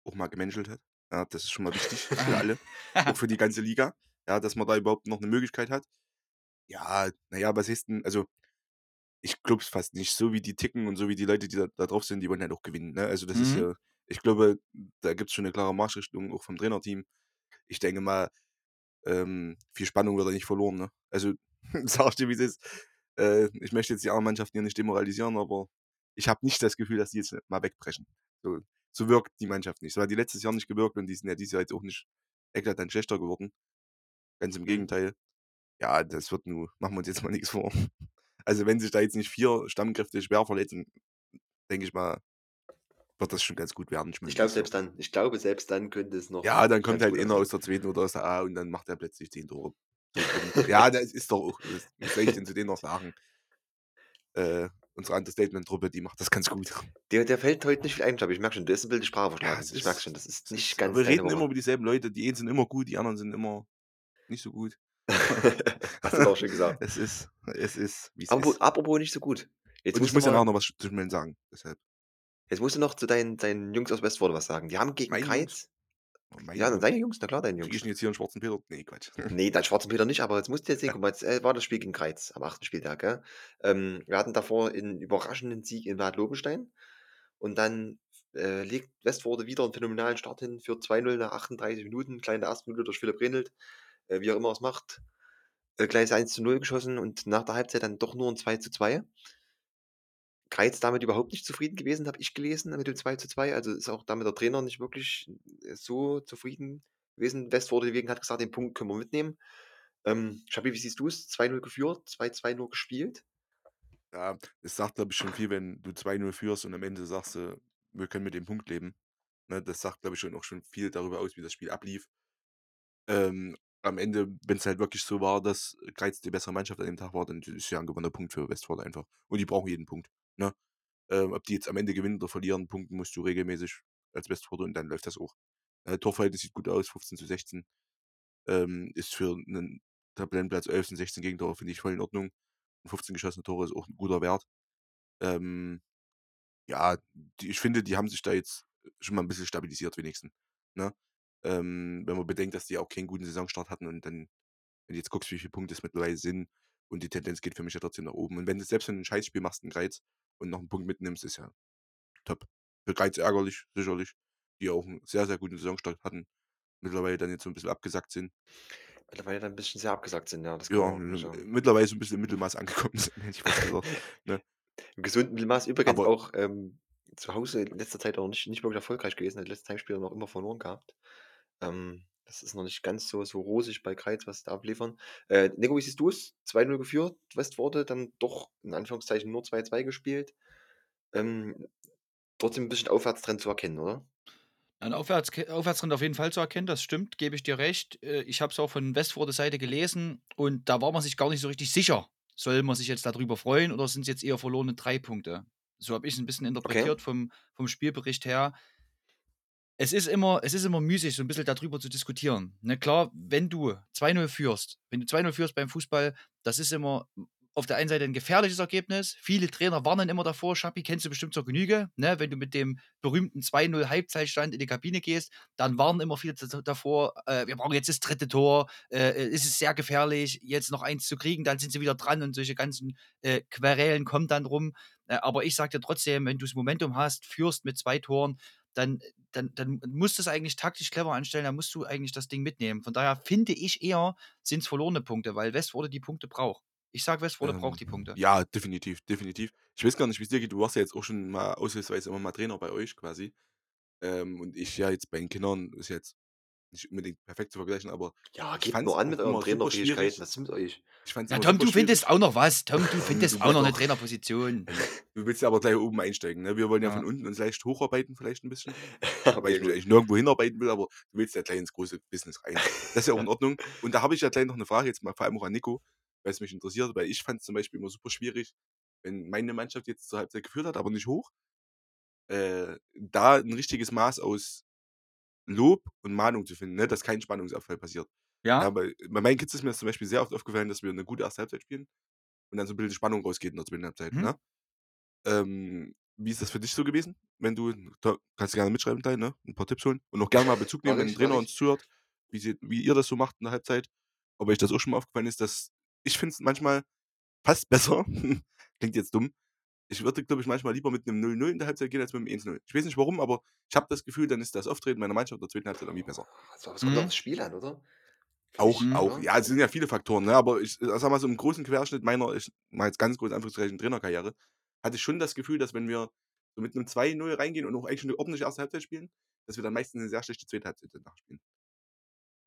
D: auch mal gemenschelt hat. Ja, das ist schon mal wichtig für alle, auch für die ganze Liga, ja, dass man da überhaupt noch 'ne Möglichkeit hat. Ja, na ja, was heißt denn also, ich glaube es fast nicht. So wie die ticken und so wie die Leute, die da da drauf sind, die wollen halt auch gewinnen, ne? Also, das ist
C: Mhm.
D: ja ich glaube, da gibt's schon 'ne klare Marschrichtung auch vom Trainerteam. Ich denke mal, ähm, viel Spannung wird da nicht verloren, ne? Also, sage ich dir, wie's ist. Äh, ich möchte jetzt die anderen Mannschaften hier nicht demoralisieren, aber ich habe nicht das Gefühl, dass die jetzt mal wegbrechen. So so wirkt die Mannschaft nicht. So hat die letztes Jahr nicht gewirkt und die sind ja dieses Jahr jetzt auch nicht eklatant schlechter geworden. Ganz im
A: Mhm.
D: Gegenteil. Ja, das wird nu machen wir uns jetzt mal nix vor. Also, wenn sich da jetzt nicht 4 Stammkräfte schwer verletzen, denke ich mal, wird das schon ganz gut werden,
A: Ich
D: Schmölln
A: glaube selbst dann ich glaube, selbst dann könnte es noch
D: Ja, dann kommt halt einer aus der 2. oder aus der A und dann macht er plötzlich 10 Tore. Ja, das ist doch auch was was soll ich denn zu denen noch sagen? Äh, unsere Understatement-Truppe, die macht das ganz gut.
A: Dir dir fällt heute nicht viel ein, glaube ich. Ich merke schon, du hast 'ne wilde Sprache
D: Ja, es
A: Ich merke schon, das ist
D: es
A: nicht
D: ist
A: ganz
D: wir reden immer
A: Woche.
D: über dieselben Leute. Die einen sind immer gut, die anderen sind immer nicht so gut.
A: Hast du doch schon gesagt.
D: Es ist es ist, wie's
A: Apropos
D: ist.
A: apropos nicht so gut. Jetzt
D: Und ich muss ja nachher noch was zu Schmölln sagen, deshalb.
A: jetzt musst du noch zu deinen deinen Jungs aus Westforde was sagen. Die haben gegen
D: Meine Jungs? Oh, meine
A: ja,
D: Jungs.
A: deine Jungs, na klar, deine
D: Kriege ich
A: Jungs.
D: denn jetzt hier 'n schwarzen Peter? Ne, Quatsch.
A: Ne, deinen schwarzen Peter nicht, aber jetzt musst du jetzt sehen, guck mal, jetzt, äh, war das Spiel gegen Kreiz am 8. Spieltag, gell? Ähm, wir hatten davor 'n überraschenden Sieg in Bad Lobenstein und dann, äh, legt Westforde wieder 'n phänomenalen Start hin, führt 2:0 nach 38 Minuten, der 1. Minute durch Philipp Renelt, äh, wie er immer es macht, äh, gleich das 1:0 geschossen und nach der Halbzeit dann doch nur 'n 2:2. Kreiz damit überhaupt nicht zufrieden gewesen, habe ich gelesen, mit dem 2:2. Also, ist auch damit der Trainer nicht wirklich, äh, so zufrieden gewesen. Westforde hingegen hat gesagt: „Den Punkt können wir mitnehmen.“ Ähm, Schabi, wie siehst du's? 2:0 geführt, 2:2 nur gespielt?
D: Ja, es sagt, glaube ich, schon viel, wenn du 2:0 führst und am Ende sagst du: „Wir können mit dem Punkt leben.“ Ne, das sagt, glaube ich, schon auch schon viel darüber aus, wie das Spiel ablief. Ähm, am Ende, wenn's halt wirklich so war, dass Kreiz die bessere Mannschaft an dem Tag war, dann ist ja 'n gewonnener Punkt für Westforde einfach. Und die brauchen jeden Punkt, ne? Ähm, ob die jetzt am Ende gewinnen oder verlieren, punkten musst du regelmäßig als Westforde und dann läuft das auch. Äh, Torverhältnis sieht gut aus, 15:16. Ähm, ist für 'nen Tabellenplatz 11 sind 16 Gegentore, finde ich voll in Ordnung. Und 15 geschossene Tore ist auch 'n guter Wert. Ähm, ja, die ich finde, die haben sich da jetzt schon mal 'n bisschen stabilisiert wenigstens, ne? Ähm, wenn man bedenkt, dass die auch keinen guten Saisonstart hatten und dann wenn du jetzt guckst, wie viele Punkte es mittlerweile sind und die Tendenz geht für mich ja trotzdem nach oben. Und wenn du selbst wenn du 'n Scheißspiel machst in Kreiz und noch 'n Punkt mitnimmst, ist ja top. Für Kreiz ärgerlich, sicherlich, die auch 'n sehr, sehr guten Saisonstart hatten, mittlerweile dann jetzt so 'n bisschen abgesackt sind.
A: Mittlerweile dann 'n bisschen sehr abgesackt sind, ja,
D: Ja, mittlerweile so 'n bisschen im Mittelmaß angekommen sind, hätte ich fast gesagt, ne?
A: Im gesunden Mittelmaß übrigens
D: Aber
A: auch, ähm, zu Hause in letzter Zeit auch nicht nicht wirklich erfolgreich gewesen, hat die letzten Heimspiele noch immer verloren gehabt. Ähm, das ist noch nicht ganz so so rosig bei Kreiz, was sie da abliefern. Äh, Nico, wie siehst du's? 2:0 geführt, Westworde dann doch in Anführungszeichen nur 2:2 gespielt. Ähm, trotzdem 'n bisschen Aufwärtstrend zu erkennen, oder?
C: Ein Aufwärts Aufwärtstrend auf jeden Fall zu erkennen, das stimmt, gebe ich dir recht. Äh, ich habe es auch von Westforder Seite gelesen und da war man sich gar nicht so richtig sicher. Soll man sich jetzt darüber freuen oder sind es jetzt eher verlorene 3 Punkte? So habe ich es ein bisschen
A: Okay.
C: interpretiert vom vom Spielbericht her. Es ist immer es ist immer müßig, so ein bisschen darüber zu diskutieren. Ne, klar, wenn du 2:0 führst wenn du 2:0 führst beim Fußball, das ist immer auf der einen Seite ein gefährliches Ergebnis. Viele Trainer warnen immer davor. Schappi kennst du bestimmt zur Genüge, ne? Wenn du mit dem berühmten 2:0 Halbzeitstand in die Kabine gehst, dann warnen immer viele davor: „Äh, wir brauchen jetzt das dritte Tor. Äh, äh, es ist sehr gefährlich, jetzt noch eins zu kriegen, dann sind sie wieder dran“ und solche ganzen, äh, Querelen kommen dann rum. Äh, aber ich sage dir trotzdem, wenn du's Momentum hast, führst mit 2 Toren, dann dann dann musst du's eigentlich taktisch clever anstellen, dann musst du eigentlich das Ding mitnehmen. Von daher finde ich eher, sind's verlorene Punkte, weil Westworde die Punkte braucht. Ich sage, Westworde braucht die
D: Ähm,
C: Punkte.
D: ja, definitiv, definitiv. Ich weiß gar nicht, wie's dir geht. Du warst ja jetzt auch schon mal aushilfsweise immer mal Trainer bei euch quasi. Ähm, und ich ja jetzt bei den Kindern ist jetzt nicht unbedingt perfekt zu vergleichen, aber
A: Ja,
D: fand's
A: nur an mit euren Trainerfähigkeiten. Was ist mit euch?
D: Ich fand's
C: Ja, Tom, du findest
D: schwierig.
C: auch noch was. Tom, du findest
D: du
C: auch noch 'ne
D: auch
C: Trainerposition.
D: du willst ja aber gleich oben einsteigen, ne? Wir wollen ja von
C: Ja.
D: unten uns leicht hocharbeiten vielleicht 'n bisschen. Wobei ich mich eigentlich nirgendwo hinarbeiten will, aber du willst ja gleich ins große Business rein. Das ist ja auch in Ordnung. Und da habe ich ja gleich noch 'ne Frage jetzt mal vor allem auch an Nico, weil's mich interessiert, weil ich fand's zum Beispiel immer super schwierig, wenn meine Mannschaft jetzt zur Halbzeit geführt hat, aber nicht hoch äh, da 'n richtiges Maß aus Lob und Mahnung zu finden, ne, dass kein Spannungsabfall passiert. Ja,
C: Ja.
D: bei bei meinen Kids ist mir das zum Beispiel sehr oft aufgefallen, dass wir 'ne gute 1. Halbzeit spielen und dann so 'n bisschen Spannung rausgeht in der 2. Halbzeit,
C: Mhm.
D: ne? Ähm, wie ist das für dich so gewesen? Wenn du kannst du gerne mitschreiben gleich, ne? 'N paar Tipps holen und auch gerne mal Bezug nehmen, wenn 'n
A: ich, mache
D: Trainer uns zuhört, wie sie wie ihr das so macht in der Halbzeit. Ob euch das auch schon mal aufgefallen ist, dass ich finde es manchmal fast besser klingt jetzt dumm. Ich würde, glaube ich, manchmal lieber mit 'nem 0:0 in der Halbzeit gehen als mit 'nem 1:0. Ich weiß nicht warum, aber ich habe das Gefühl, dann ist das Auftreten meiner Mannschaft in der 2. Halbzeit irgendwie besser.
A: Also, es kommt
C: Mhm.
A: das Spiel an, oder?
D: Auch,
C: Mhm.
D: auch. Ja, es sind ja viele Faktoren, ne? Aber ich, äh, sage mal so im großen Querschnitt meiner ich mache jetzt ganz groß in Anführungszeichen Trainerkarriere, hatte ich schon das Gefühl, dass wenn wir so mit 'nem 2:0 reingehen und auch eigentlich 'ne ordentliche 1. Halbzeit spielen, dass wir dann meistens 'ne sehr schlechte 2. Halbzeit danach spielen.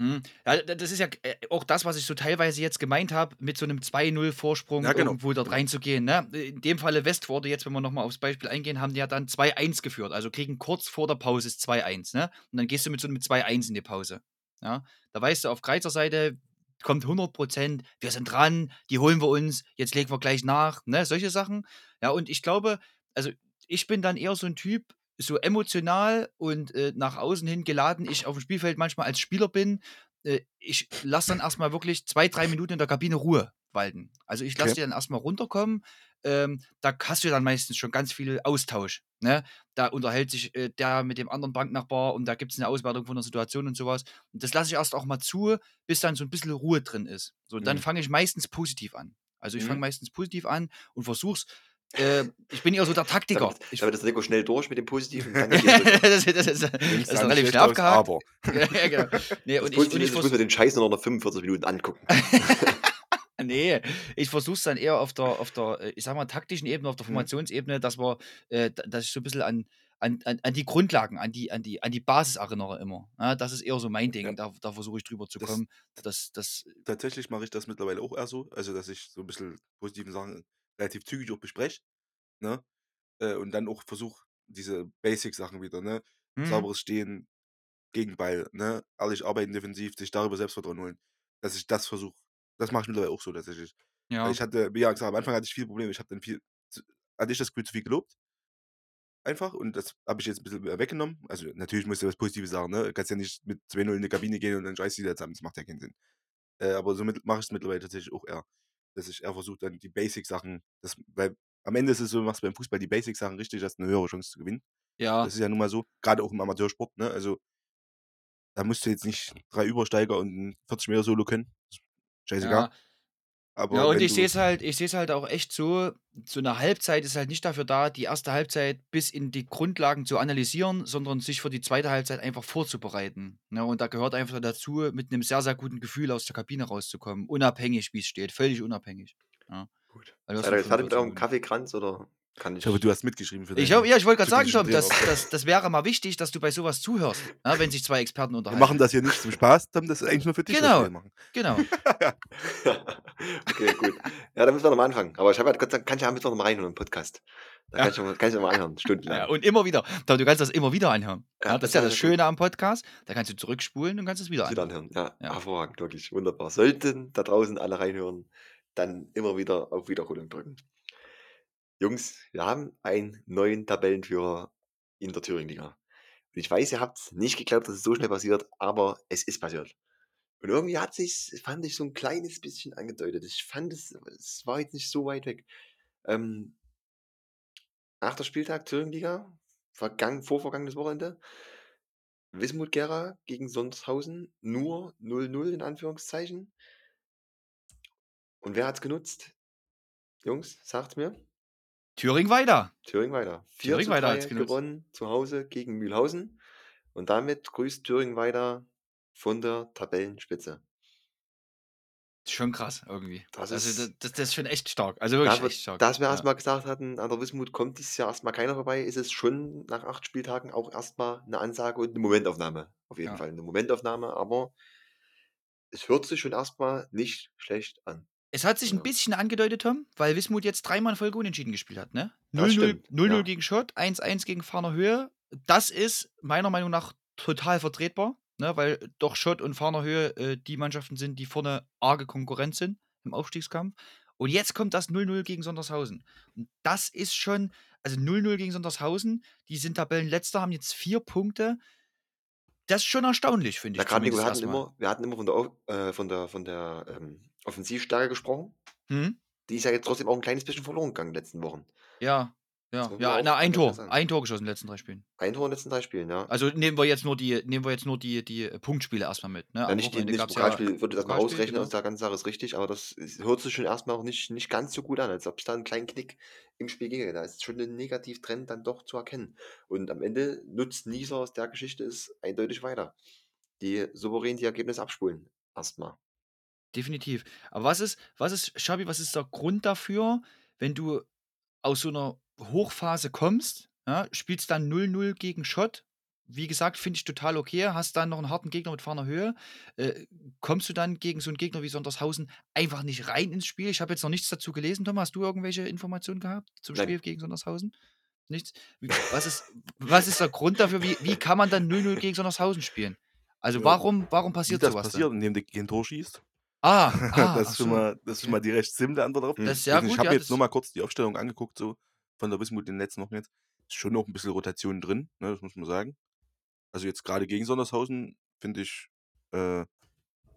C: Mhm. Ja, das ist ja äh, auch das, was ich so teilweise jetzt gemeint habe, mit so 'nem 2:0 Vorsprung
D: Ja, genau,
C: irgendwo dort reinzugehen, ne? In dem Falle Westworde, jetzt wenn wir noch mal aufs Beispiel eingehen, haben die ja dann 2:1 geführt, also kriegen kurz vor der Pause das 2:1, ne? Und dann gehst du mit so 'nem 2:1 in die Pause, ja? Da weißt du, auf Kreizer Seite kommt 100% „Wir sind dran, die holen wir uns, jetzt legen wir gleich nach“, ne? Solche Sachen. Ja, und ich glaube also, ich bin dann eher so 'n Typ, so emotional und, äh, nach außen hin geladen ich aufm Spielfeld manchmal als Spieler bin, äh, ich lasse dann erst mal wirklich 2, 3 Minuten in der Kabine Ruhe walten. Also, ich lasse
D: Okay.
C: die dann erst mal runterkommen. Ähm, da hast du dann meistens schon ganz viel Austausch, ne? Da unterhält sich, äh, der mit dem anderen Banknachbar und da gibt's 'ne Auswertung von der Situation und so was. Und das lasse ich erst auch mal zu, bis dann so 'n bisschen Ruhe drin ist. So, und dann
D: Mhm.
C: fange ich meistens positiv an. Also, ich fange
D: Mhm.
C: meistens positiv an und versuche es äh, ich bin eher so der Taktiker.
A: Damit
C: Ich
A: damit ist der Nico schnell durch mit dem Positiven,
C: das das ist das
D: Dem
C: ist relativ schnell abgehakt.
D: aber.
C: Ja, genau. Ne,
A: Das
C: und ich und ich
A: ich muss mir den Scheiß noch 45 Minuten angucken.
C: Ne, ich versuche es dann eher auf der auf der, äh, ich sage mal, taktischen Ebene, auf der
D: Mhm.
C: Formationsebene, dass wir äh, dass ich so 'n bisschen an an an die Grundlagen, an die an die an die Basis erinnere immer, ne? Das ist eher so mein Ding.
D: Ja.
C: Da da versuche ich drüber zu
D: Das
C: kommen, dass das
D: tatsächlich mache ich das mittlerweile auch eher so, also, dass ich so 'n bisschen positiven Sachen relativ zügig auch bespreche, ne? Äh, und dann auch versuche, diese Basic-Sachen wieder, ne?
C: Mhm.
D: Sauberes Stehen gegen Ball, ne? Ehrlich arbeiten defensiv, sich darüber Selbstvertrauen holen. Dass ich das versuche. Das mache ich mittlerweile auch so tatsächlich. Weil
C: Ja.
D: ich hatte wie ja gesagt, am Anfang hatte ich viele Probleme. Ich habe dann viel hatte ich das Gefühl, zu viel gelobt einfach und das habe ich jetzt 'n bisschen, weggenommen. Also, natürlich musst du was Positives sagen, ne? Du kannst ja nicht mit 2:0 in die Kabine gehen und dann scheißt die da zusammen. Das macht ja keinen Sinn. Äh, aber somit mache ich's mittlerweile tatsächlich auch eher, dass ich eher versuche, dann die Basic-Sachen weil am Ende ist es so, du machst beim Fußball die Basic-Sachen richtig, hast 'ne höhere Chance zu gewinnen.
C: Ja.
D: Das ist ja nun mal so, grade auch im Amateursport, ne? Also da musst du jetzt nicht 3 Übersteiger und 'n 40 Meter Solo können. Scheißegal.
C: Ja. Ja,
D: Aber
C: und
D: wenn
C: ich sehe es halt ich sehe es halt auch echt so, so 'ne Halbzeit ist halt nicht dafür da, die 1. Halbzeit bis in die Grundlagen zu analysieren, sondern sich für die 2. Halbzeit einfach vorzubereiten, ne? Und da gehört einfach dazu, mit 'nem sehr, sehr guten Gefühl aus der Kabine rauszukommen, unabhängig wie's steht, völlig unabhängig, ja.
A: Gut. Ihr
C: noch
A: jetzt fertig mit
C: 45
A: eurem. Kaffeekranz oder Kann
D: Ich hoffe,
A: ich
D: du hast mitgeschrieben für
C: Ich,
D: deine
C: hab- ja, ich wollte gerade sagen, Tom, das, das, das wäre mal wichtig, dass du bei sowas zuhörst, ja, wenn sich zwei Experten
D: Wir
C: unterhalten.
D: machen das hier nicht zum Spaß, Tom, das ist eigentlich nur für dich, was
C: Genau.
D: wir.
C: Genau.
A: okay, gut. Ja, dann müssen wir nochmal anfangen. Aber ich habe halt Gott sei Dank, kann ich ja am Mittwoch nochmal reinhören im Podcast. Da
C: Ja.
A: kann ich, noch mal- kann ich nochmal anhören, stundenlang.
C: Ja, und immer wieder. Tom, du kannst das immer wieder anhören.
A: Ja,
C: Ja, das ist ja
A: das ja gut.
C: Schöne am Podcast. Da kannst du zurückspulen und kannst es wieder
A: wieder
C: anhören.
A: anhören. Ja,
C: Ja.
A: hervorragend, wirklich. Wunderbar. Sollten da draußen alle reinhören, dann immer wieder auf Wiederholung drücken. Jungs, wir haben einen neuen Tabellenführer in der Thüringen-Liga. Und ich weiß, ihr habt nicht geglaubt, dass es so schnell passiert, aber es ist passiert. Und irgendwie hat sich, fand ich, so ein kleines bisschen angedeutet. Ich fand es, es war jetzt nicht so weit weg. Ähm, achter Spieltag Thüringen-Liga, vergangen, vorvergangenes Wochenende. Wismut Gera gegen Sondershausen, nur 0-0 in Anführungszeichen. Und wer hat's genutzt? Jungs, sagt mir.
C: Thüringen weiter.
A: Thüringen weiter. 4
C: Thüringen weiter
A: 3
C: hat's genutzt.
A: gewonnen zu Hause gegen Mühlhausen. Und damit grüßt Thüringen weiter von der Tabellenspitze.
C: Schon krass irgendwie.
A: Das
C: also
A: ist-
C: das, das, das ist schon echt stark. Also wirklich
A: Da,
C: echt stark.
A: dass wir
C: ja.
A: erstmal gesagt hatten, an der Wismut kommt dieses Jahr erstmal keiner vorbei, ist es schon nach acht Spieltagen auch erstmal eine Ansage und eine Momentaufnahme. Auf jeden
C: Ja.
A: Fall eine Momentaufnahme, aber es hört sich schon erstmal nicht schlecht an.
C: Es hat sich ein
A: Ja.
C: bisschen angedeutet, Tom, weil Wismut jetzt dreimal in Folge unentschieden gespielt hat, ne?
A: Das
C: 0-0
A: stimmt,
C: 0-0
A: ja.
C: gegen Schott, 1-1 gegen Farner Höhe. Das ist meiner Meinung nach total vertretbar, ne? weil doch Schott und Farner Höhe äh, die Mannschaften sind, die vorne arge Konkurrenz sind im Aufstiegskampf. Und jetzt kommt das 0-0 gegen Sondershausen. Und das ist schon, also 0-0 gegen Sondershausen, die sind Tabellenletzter, haben jetzt vier Punkte. Das ist schon erstaunlich, finde ich.
A: gerade Nico, wir hatten, immer, wir hatten immer von der, äh, von der, von der ähm, Offensivstärke gesprochen.
C: Hm?
A: Die ist ja jetzt trotzdem auch ein kleines bisschen verloren gegangen in den letzten Wochen.
C: Ja, ja, ja, na, ein
A: ganz
C: Tor. Ein Tor geschossen in den letzten drei Spielen.
A: Ein Tor in den letzten drei Spielen, ja.
C: Also nehmen wir jetzt nur die, nehmen wir jetzt nur die, die Punktspiele erstmal mit. Ne?
A: Ja, nicht die
C: Wochenende
A: nicht
C: gab's
A: Pokalspiel, würde das mal ausrechnen
C: genau.
A: aus der ganzen Sache, ist richtig, aber das ist, hört sich schon erstmal auch nicht, nicht ganz so gut an, als ob es da einen kleinen Knick im Spiel ginge. Da ist schon ein Negativtrend dann doch zu erkennen. Und am Ende nutzt Nieser aus der Geschichte es eindeutig weiter. Die souverän die Ergebnisse abspulen. Erstmal.
C: Definitiv. Aber was ist, was ist, Schabi, was ist der Grund dafür, wenn du aus so einer Hochphase kommst, ja, spielst dann 0-0 gegen Schott? Wie gesagt, finde ich total okay. Hast dann noch einen harten Gegner mit fahrender Höhe. Äh, kommst du dann gegen so einen Gegner wie Sondershausen einfach nicht rein ins Spiel? Ich habe jetzt noch nichts dazu gelesen, Thomas. Hast du irgendwelche Informationen gehabt zum
A: Nein.
C: Spiel gegen Sondershausen? Nichts? Wie, was, ist, was ist der Grund dafür? Wie, wie kann man dann 0-0 gegen Sondershausen spielen? Also
D: Ja,
C: warum, warum
D: Wie
C: passiert
D: das
C: sowas
D: passiert,
C: dann?
D: indem du kein Tor schießt.
C: Ah, ah
D: das, ist schon
C: so.
D: mal, das ist schon mal die recht simple Antwort darauf.
C: Das ist sehr
D: ich
C: gut,
D: habe
C: ja.
D: jetzt nur mal kurz die Aufstellung angeguckt, so von der Wismut in den letzten Wochen jetzt. Ist schon noch ein bisschen Rotation drin, ne, das muss man sagen. Also jetzt gerade gegen Sondershausen, finde ich, äh,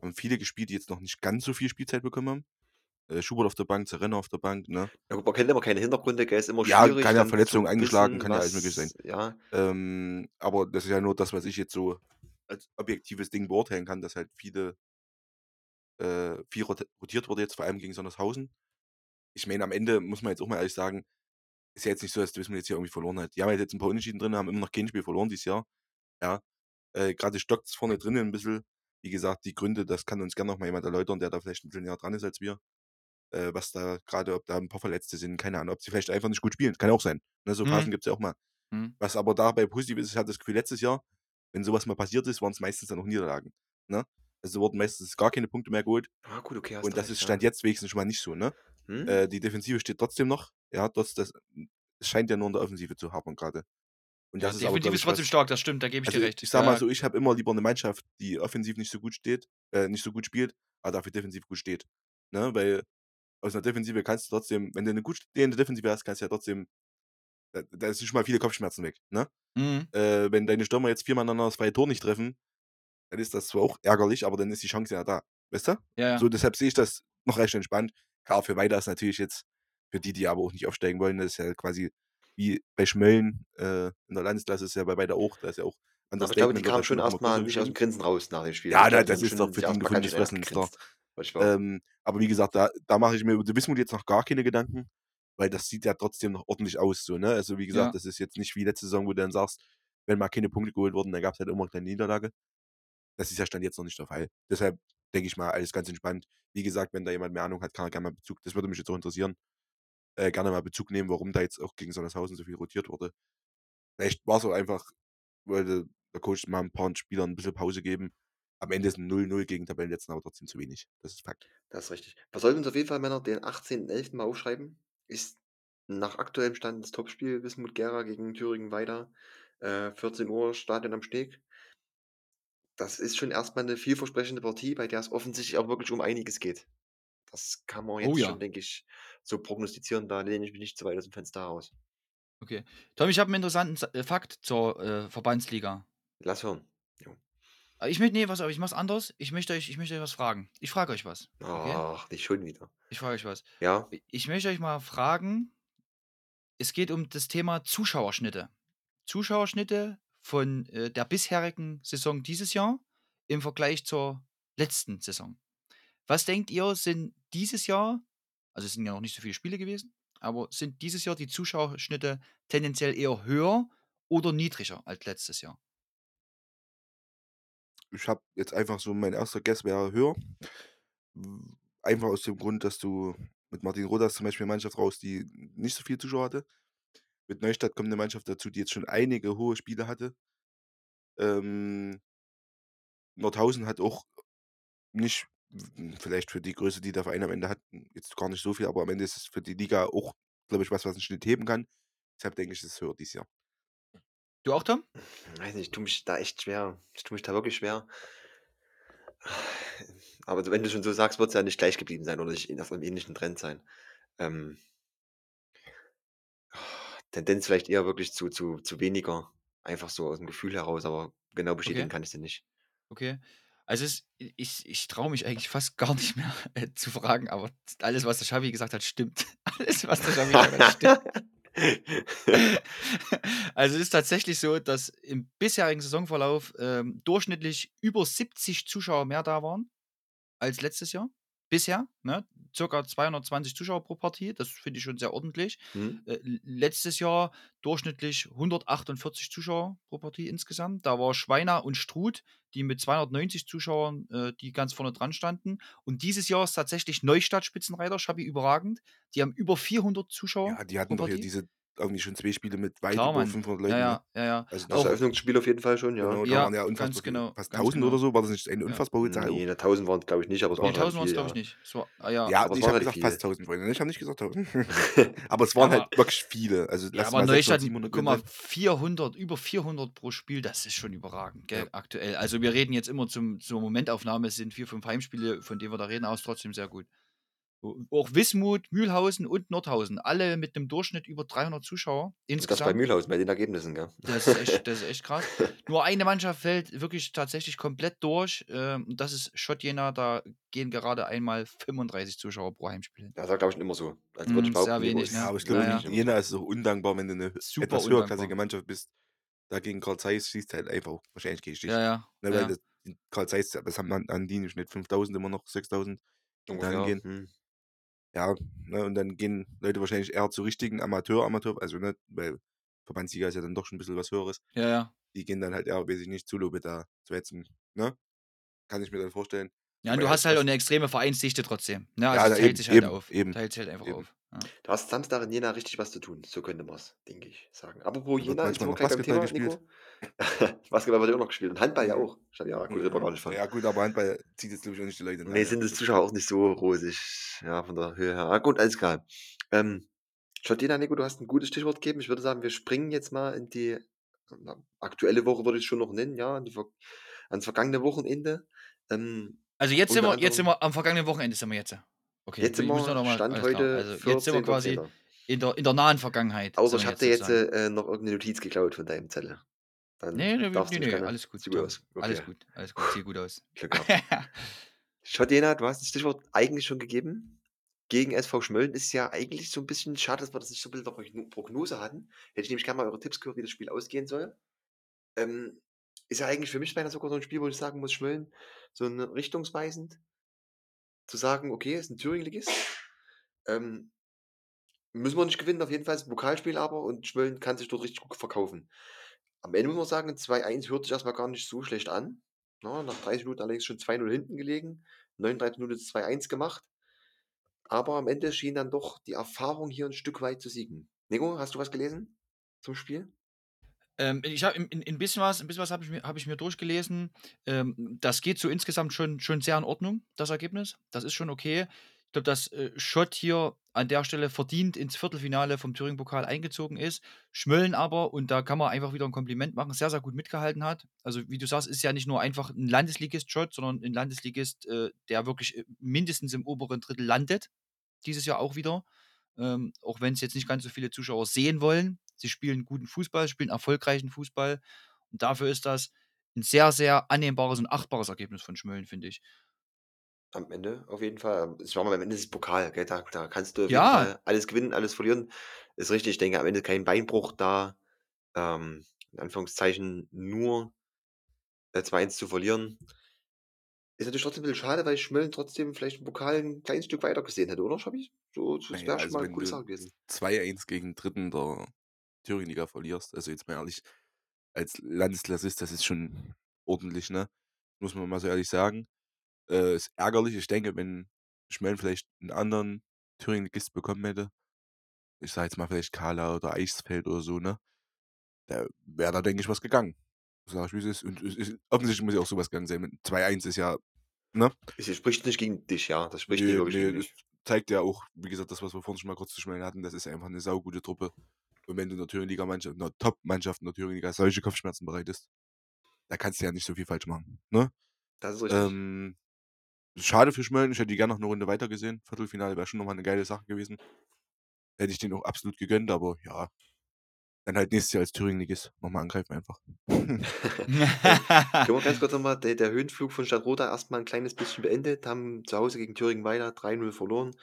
D: haben viele gespielt, die jetzt noch nicht ganz so viel Spielzeit bekommen haben. Äh, Schubert auf der Bank, Zerrenner auf der Bank, ne?
A: Ja, gut, man kennt immer keine Hintergründe, gell? Ist immer
D: Ja,
A: schwierig.
D: kann ja
A: dann
D: Verletzung
A: zu
D: eingeschlagen,
A: wissen,
D: kann ja alles möglich sein.
A: was- Ja,
D: Ähm, aber das ist ja nur das, was ich jetzt so als objektives Ding beurteilen kann, dass halt viele äh, viel rot- rotiert wurde jetzt, vor allem gegen Sondershausen. Ich meine, am Ende muss man jetzt auch mal ehrlich sagen, ist ja jetzt nicht so, dass Wismut jetzt hier irgendwie verloren hat. Die haben jetzt ein paar Unentschieden drin, haben immer noch kein Spiel verloren dieses Jahr. Ja. Äh, Gerade stockt es vorne drinnen ein bisschen. Wie gesagt, die Gründe, das kann uns gerne noch mal jemand erläutern, der da vielleicht ein bisschen näher dran ist als wir. Äh, was da gerade, ob da ein paar Verletzte sind, keine Ahnung, ob sie vielleicht einfach nicht gut spielen. Kann ja auch sein. Ne, so
C: Mhm.
D: Phasen gibt es ja auch mal.
C: Hm.
D: Was aber dabei positiv ist, ich hatte das Gefühl, letztes Jahr, wenn sowas mal passiert ist, waren es meistens dann auch Niederlagen. Ne? Also wurden meistens gar keine Punkte mehr geholt.
A: ah, gut, okay,
D: Und das
A: recht,
D: ist
A: ja.
D: Stand jetzt wenigstens schon mal nicht so. Ne?
A: Hm?
D: Äh, die Defensive steht trotzdem noch. Ja, trotz das, es scheint ja nur in der Offensive zu hapern gerade. Und
C: Ja,
D: das ist aber,
C: definitiv
D: glaub
C: ist trotzdem
D: was,
C: stark, das stimmt, da gebe ich
D: also
C: dir recht.
D: ich sag mal
C: Ja,
D: so, ich habe immer lieber eine Mannschaft, die offensiv nicht so gut steht, äh, nicht so gut spielt, aber dafür defensiv gut steht. Ne? Weil aus einer Defensive kannst du trotzdem, wenn du eine gut stehende Defensive hast, kannst du ja trotzdem, da, da sind schon mal viele Kopfschmerzen weg. Ne?
C: Mhm.
D: Äh, wenn deine Stürmer jetzt viermal aneinander das freie Tor nicht treffen, dann ist das zwar auch ärgerlich, aber dann ist die Chance ja da. Weißt du?
C: ja, ja.
D: So, deshalb sehe ich das noch recht entspannt. Klar, für weiter ist natürlich jetzt, für die, die aber auch nicht aufsteigen wollen, das ist ja quasi wie bei Schmölln äh, in der Landesklasse ist ja bei weiter auch, da ist ja auch
A: Aber ich glaube, die kamen schon erstmal nicht aus dem. Grinsen raus nach dem Spiel.
D: Ja, da- das ist doch für die gefundenes Fressen. Ähm, aber wie gesagt, da, da mache ich mir über die Wismut jetzt noch gar keine Gedanken, weil das sieht ja trotzdem noch ordentlich aus. So, ne? Also wie gesagt,
C: Ja.
D: das ist jetzt nicht wie letzte Saison, wo du dann sagst, wenn mal keine Punkte geholt wurden, dann gab es halt immer eine kleine Niederlage. Das ist ja Stand jetzt noch nicht der Fall. Deshalb denke ich mal, alles ganz entspannt. Wie gesagt, wenn da jemand mehr Ahnung hat, kann er gerne mal Bezug. Das würde mich jetzt auch interessieren. äh, gerne mal Bezug nehmen, warum da jetzt auch gegen Sondershausen so viel rotiert wurde. Vielleicht war es auch einfach, wollte der Coach mal ein paar Spielern ein bisschen Pause geben. Am Ende ist ein 0-0 gegen Tabellenletzten, aber trotzdem zu wenig. Das ist Fakt.
A: Das ist richtig. Wir sollten uns auf jeden Fall, Männer, den 18.11. mal aufschreiben. Ist nach aktuellem Stand das Topspiel Wismut Gera gegen Thüringen weiter. Äh, 14 Uhr Stadion am Steg. Das ist schon erstmal eine vielversprechende Partie, bei der es offensichtlich auch wirklich um einiges geht. Das kann man jetzt
C: Oh ja.
A: schon, denke ich, so prognostizieren. Da lehne ich mich nicht zu weit aus dem Fenster raus.
C: Okay. Tom, ich habe einen interessanten Sa- äh, Fakt zur äh, Verbandsliga.
A: Lass hören.
C: Aber Ich möchte, nee, was, aber ich mach's anders. Ich möchte euch, ich möchte euch was fragen. Ich frage euch was. Okay?
A: Ach, nicht schon wieder.
C: Ich frage euch was.
A: Ja,
C: Ich möchte euch mal fragen, es geht um das Thema Zuschauerschnitte. Zuschauerschnitte von äh, der bisherigen Saison dieses Jahr im Vergleich zur letzten Saison. Was denkt ihr, sind dieses Jahr, also es sind ja noch nicht so viele Spiele gewesen, aber sind dieses Jahr die Zuschauerschnitte tendenziell eher höher oder niedriger als letztes Jahr?
D: Ich habe jetzt einfach so, mein erster Guess wäre höher. Einfach aus dem Grund, dass du mit Martin Rodas zum Beispiel eine Mannschaft raus, die nicht so viel Zuschauer hatte. Mit Neustadt kommt eine Mannschaft dazu, die jetzt schon einige hohe Spiele hatte. Ähm, Nordhausen hat auch nicht, vielleicht für die Größe, die der Verein am Ende hat, jetzt gar nicht so viel, aber am Ende ist es für die Liga auch, glaube ich, was, was einen Schnitt heben kann. Deshalb denke ich, es ist höher dieses Jahr.
C: Du auch, Tom?
A: weiß nicht, ich tue mich da echt schwer. Ich tue mich da wirklich schwer. Aber wenn du schon so sagst, wird es ja nicht gleich geblieben sein oder nicht auf einem ähnlichen Trend sein. Ähm, Tendenz vielleicht eher wirklich zu, zu, zu weniger. Einfach so aus dem Gefühl heraus, aber genau bestätigen
C: Okay.
A: kann ich sie nicht.
C: Okay. Also es, ich, ich traue mich eigentlich fast gar nicht mehr äh, zu fragen, aber alles, was der Xavi gesagt hat, stimmt. Alles, was der Xavi gesagt hat, stimmt. also es ist tatsächlich so, dass im bisherigen Saisonverlauf ähm, durchschnittlich über 70 Zuschauer mehr da waren als letztes Jahr. Bisher, ne? Circa 220 Zuschauer pro Partie, das finde ich schon sehr ordentlich.
A: Hm?
C: Äh, letztes Jahr durchschnittlich 148 Zuschauer pro Partie insgesamt. Da war Schweiner und Struth, die mit 290 Zuschauern, äh, die ganz vorne dran standen. Und dieses Jahr ist tatsächlich Neustadt Spitzenreiter, Schabi überragend. Die haben über 400 Zuschauer.
D: Ja, die hatten doch hier diese irgendwie schon zwei Spiele mit weit
C: Klar,
D: über
C: Mann.
D: 500 Leuten.
C: Ja,
D: ne?
C: ja, ja, ja.
D: Also
A: Das
C: Auch-
A: Eröffnungsspiel auf jeden Fall schon, ja.
D: Genau, da
C: Ja,
D: waren ja unfassbar
C: genau,
D: Fast
C: ganz
D: 1000
C: genau.
D: oder so, war das nicht eine
C: Ja.
D: unfassbar hohe Zahl?
A: Nee, eine 1000 waren es, glaube ich, nicht, aber es
C: Nee,
A: waren halt
C: 1000 waren es,
A: viel,
C: glaube
A: ja.
C: ich, nicht. Es war, ah, ja.
D: Ja,
A: aber es
D: ich
A: waren
D: habe
A: halt
D: gesagt
A: viele.
D: fast 1000 Freunde. ne? Ich habe nicht gesagt 1000. aber es waren halt wirklich viele. Also
C: Ja, aber
D: mal 600,
C: Neustadt,
D: 700
C: guck mal,
D: drin sein.
C: 400, über 400 pro Spiel, das ist schon überragend, gell,
D: Ja.
C: aktuell. Also wir reden jetzt immer zum, zur Momentaufnahme, es sind vier, fünf Heimspiele, von denen wir da reden, aber es ist trotzdem sehr gut. Auch Wismut, Mühlhausen und Nordhausen, alle mit einem Durchschnitt über 300 Zuschauer
A: Und das bei
C: insgesamt.
A: Mühlhausen, bei den Ergebnissen, gell?
C: Das ist echt, das ist echt krass. Nur eine Mannschaft fällt wirklich tatsächlich komplett durch. Ähm, und das ist Schott Jena. Da gehen gerade einmal 35 Zuschauer pro Heimspiel hin.
A: Das war, glaube ich, immer so. Also
C: Mm, sehr wenig,
A: ist
C: ne?
D: Ja, aber ich
C: Ja,
D: glaube,
C: ja.
A: immer
D: Jena
A: so.
D: ist so undankbar, wenn du eine
C: Super
D: etwas höherklassige Mannschaft bist. Dagegen Karl Zeiss schießt halt einfach wahrscheinlich gegen dich.
C: Ja, ja.
D: Ne, weil
C: ja.
D: das, Karl Zeiss, das haben an, an die Schnitt 5000 immer noch 6000.
A: Ungefähr.
D: Dahingehend.
A: Hm.
D: Ja, ne, und dann gehen Leute wahrscheinlich eher zu richtigen Amateur, Amateur, also ne, weil Verbandsliga ist ja dann doch schon ein bisschen was Höheres.
C: ja, ja.
D: Die gehen dann halt eher, weiß ich nicht, zu Lobe da zu wetzen, ne? Kann ich mir dann vorstellen.
C: Ja, und du
D: ja,
C: hast halt auch eine extreme Vereinsdichte trotzdem. Ne?
D: Ja,
C: Also
D: na,
C: es teilt
D: eben,
C: sich halt
D: eben,
C: auf.
D: eben,
C: Teilt sich halt einfach
D: eben.
C: auf. Ja.
A: Du hast Samstag in Jena richtig was zu tun. So könnte man es, denke ich, sagen. Apropos
D: wird
A: Jena, wir
D: noch
A: gleich beim Thema, Nico. Basketball wird ja auch noch gespielt. Und Handball ja auch. Ich habe ja gut, wir gar nicht.
D: Ja, gut, aber Handball zieht jetzt, glaube ich, auch nicht die Leute.
A: Nee, sind die Zuschauer auch nicht so rosig. Ja, von der Höhe her. Ah, gut, alles klar. Ähm, Schottina, Nico, du hast ein gutes Stichwort gegeben. Ich würde sagen, wir springen jetzt mal in die na, aktuelle Woche, würde ich schon noch nennen, ja, die, ans vergangene Wochenende. Ähm,
C: Also jetzt sind, wir, jetzt sind wir am vergangenen Wochenende sind wir jetzt. Okay,
A: jetzt sind wir,
C: mal-
A: Stand
C: alles klar.
A: heute,
C: Also jetzt sind wir quasi
A: 14.10..
C: in der, in der nahen Vergangenheit.
A: Außer ich habe dir jetzt
C: sozusagen.
A: äh, noch irgendeine Notiz geklaut von deinem Zettel. Dann
C: Nee, nee, nee, nee, alles gut.
A: Sieht gut aus.
C: Alles
A: Okay.
C: gut, alles gut, sieht gut aus.
A: Glück gehabt. Schottina, du hast das Stichwort eigentlich schon gegeben. Gegen SV Schmölln ist ja eigentlich so ein bisschen schade, dass wir das nicht so ein bisschen der Progno- Prognose hatten. Hätte ich nämlich gerne mal eure Tipps gehört, wie das Spiel ausgehen soll. Ähm, ist ja eigentlich für mich beinahe sogar so ein Spiel, wo ich sagen muss, Schmölln, so ein richtungsweisend zu sagen, okay, ist ein Thüringen-Ligist. Ähm, müssen wir nicht gewinnen, auf jeden Fall ist ein Pokalspiel aber und Schmölln kann sich dort richtig gut verkaufen. Am Ende muss man sagen, 2-1 hört sich erstmal gar nicht so schlecht an. Na, nach 30 Minuten allerdings schon 2-0 hinten gelegen. 39 Minuten ist 2-1 gemacht. aber am Ende schien dann doch die Erfahrung hier ein Stück weit zu siegen. Nico, hast du was gelesen zum Spiel?
C: Ähm, ich habe ein, ein bisschen was, ein bisschen was habe ich, mir- hab ich mir durchgelesen. Ähm, das geht so insgesamt schon, schon sehr in Ordnung, das Ergebnis. Das ist schon okay. Ich glaube, dass äh, Schott hier an der Stelle verdient ins Viertelfinale vom Thüringen-Pokal eingezogen ist. Schmölln aber, und da kann man einfach wieder ein Kompliment machen, sehr, sehr gut mitgehalten hat. Also, wie du sagst, ist ja nicht nur einfach ein Landesligist Schott, sondern ein Landesligist, äh, der wirklich äh, mindestens im oberen Drittel landet. Dieses Jahr auch wieder. Ähm, auch wenn es jetzt nicht ganz so viele Zuschauer sehen wollen. Sie spielen guten Fußball, spielen erfolgreichen Fußball. Und dafür ist das ein sehr, sehr annehmbares und achtbares Ergebnis von Schmölln, finde ich.
A: Am Ende auf jeden Fall. Es war mal am Ende ist es Pokal, gell? Da, da kannst du auf jeden
C: Ja,
A: Fall alles gewinnen, alles verlieren. Ist richtig. Ich denke, am Ende kein Beinbruch da. Ähm, in Anführungszeichen nur äh, 2-1 zu verlieren. Ist natürlich trotzdem ein bisschen schade, weil Schmölln trotzdem vielleicht im Pokal ein kleines Stück weiter gesehen hätte, oder, Schabi? So, das
D: Naja,
A: wäre schon
D: also
A: mal eine
D: wenn
A: gute
D: du
A: Sache gewesen.
D: 2-1 gegen Dritten der Thüringen-Liga verlierst, also jetzt mal ehrlich, als Landesklassist, das ist schon ordentlich, ne? Muss man mal so ehrlich sagen. Äh, ist ärgerlich. Ich denke, wenn Schmellen vielleicht einen anderen Thüringen-Ligist bekommen hätte, ich sag jetzt mal vielleicht Kala oder Eichsfeld oder so, ne? Da wäre da, denke ich, was gegangen. Sag ich, wie es ist. Und es ist, offensichtlich muss ja auch sowas gegangen sein. Mit 2-1 ist ja, ne?
A: Es spricht nicht gegen dich, ja. Das spricht nicht
D: Nee,
A: wirklich
D: nee,
A: gegen dich.
D: zeigt ja auch, wie gesagt, das, was wir vorhin schon mal kurz zu schmelzen hatten, das ist einfach eine saugute Truppe. Und wenn du in der Thüringen-Liga-Mannschaft, in der Top-Mannschaft in der Thüringen-Liga solche Kopfschmerzen bereitest, da kannst du ja nicht so viel falsch machen, ne?
A: Das ist richtig.
D: Ähm, schade für Schmölln, ich hätte die gerne noch eine Runde weiter gesehen. Viertelfinale wäre schon nochmal eine geile Sache gewesen. Hätte ich den auch absolut gegönnt, aber ja. Dann halt nächstes Jahr als Thüringen-Ligist nochmal angreifen einfach.
A: Können wir ganz kurz nochmal, der, der Höhenflug von Stadtroda erstmal ein kleines bisschen beendet, haben zu Hause gegen Thüringen weiter 3-0 verloren.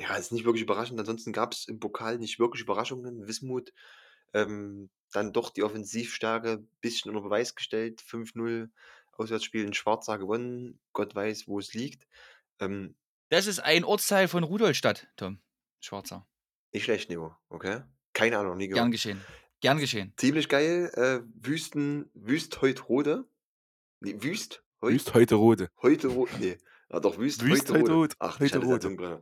A: Ja, ist nicht wirklich überraschend. Ansonsten gab es im Pokal nicht wirklich Überraschungen. Wismut ähm, dann doch die Offensivstärke ein bisschen unter Beweis gestellt. 5-0 Auswärtsspiel in Schwarza gewonnen. Gott weiß, wo es liegt. Ähm,
C: das ist ein Ortsteil von Rudolstadt, Tom. Schwarzer.
A: nicht schlecht, Nico. Okay? Keine Ahnung, nie
C: Gern
A: gehört.
C: geschehen. Gern geschehen.
A: Ziemlich geil. Äh, Wüsten, Wüst heut Rode. Nee, Wüst heut
D: Wüst heute Rode.
A: Heute rot. Nee. Ja, doch, Wüst,
D: Wüst
A: heute
D: heute
A: rot. Ach,
D: Heute Rode.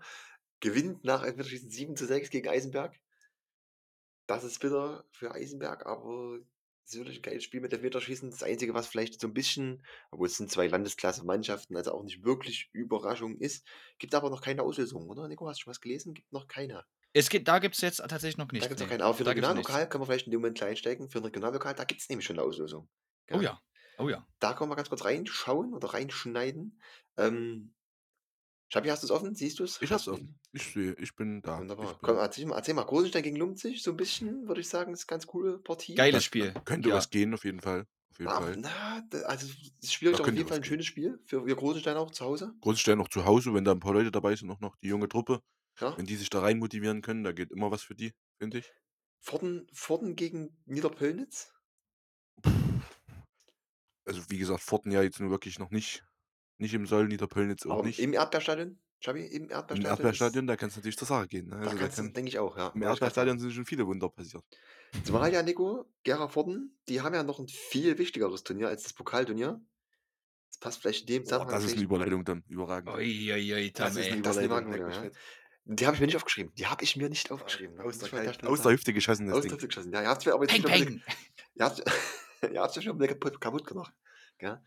A: Gewinnt nach Elfmeterschießen 7 zu 6 gegen Eisenberg. Das ist bitter für Eisenberg, aber es ist wirklich ein geiles Spiel mit Elfmeterschießen. Das Einzige, was vielleicht so ein bisschen, obwohl es sind zwei Landesklasse-Mannschaften, also auch nicht wirklich Überraschung ist, gibt aber noch keine Auslösung, oder? Nico, hast du schon was gelesen? Gibt noch keine.
C: Es gibt, da gibt es jetzt tatsächlich noch
A: Da
C: nichts.
A: gibt es noch
C: nee.
A: keine. Aber für
C: Da nichts.
A: Regionallokal können wir vielleicht in dem Moment klein steigen. Für ein Regionallokal, da gibt es nämlich schon eine Auslösung.
C: Oh ja. Oh ja.
A: Da können wir ganz kurz reinschauen oder reinschneiden. Ähm, Schabi, hast du es offen? Siehst du es?
D: Ich hab's offen. Ich sehe, ich bin da.
A: Wunderbar.
D: Ich bin,
A: Komm, erzähl mal, erzähl mal. Großenstein gegen Lumzig, so ein bisschen, würde ich sagen, ist eine ganz coole Partie.
C: Geiles
D: das
C: Spiel.
D: Könnte
C: Ja.
D: was gehen, auf jeden Fall. Auf jeden
A: Na,
D: Fall.
A: na, also es ist schwierig,
D: Da
A: aber auf jeden Fall ein
D: gehen.
A: schönes Spiel für wir Großenstein auch zu Hause.
D: Großenstein noch zu Hause, wenn da ein paar Leute dabei sind, auch noch die junge Truppe.
A: Ja.
D: Wenn die sich da rein motivieren können, da geht immer was für die, finde ich.
A: Vorden, Vorden gegen Niederpöllnitz.
D: Also wie gesagt, Forten ja jetzt nur wirklich noch nicht, nicht im Soll, Niederpöllnitz auch
A: Aber
D: nicht.
A: im Erdbeerstadion. Schabi, im
D: Im
A: Erdbeerstadion.
D: Erdbeerstadion, da kann es natürlich zur Sache gehen. Ne?
A: Ist,
D: Also
A: da
D: da
A: kannst du,
D: kann,
A: denke ich auch, ja.
D: Im Erdbeerstadion sind schon viele Wunder passiert.
A: Zumal ja, Nico, Gera Vorden, die haben ja noch ein viel wichtigeres Turnier als das Pokalturnier. Das passt vielleicht in dem
D: Boah,
A: Zusammenhang
D: das ist eine Überleitung dann. Überragend. Das ist
C: ey.
D: eine
A: Das ist eine
D: Überleitung. Leck
A: ja.
D: fett.
A: Die habe ich mir nicht aufgeschrieben. Die habe ich mir nicht aufgeschrieben.
D: Aus der, Kalt-
A: schnell
D: aus der. Hüfte geschossen, das
A: Aus der Hüfte geschossen. Ja, ihr habt es mir aber jetzt
C: Peng, peng.
A: ihr ja schon wieder kaputt, gemacht. Gell?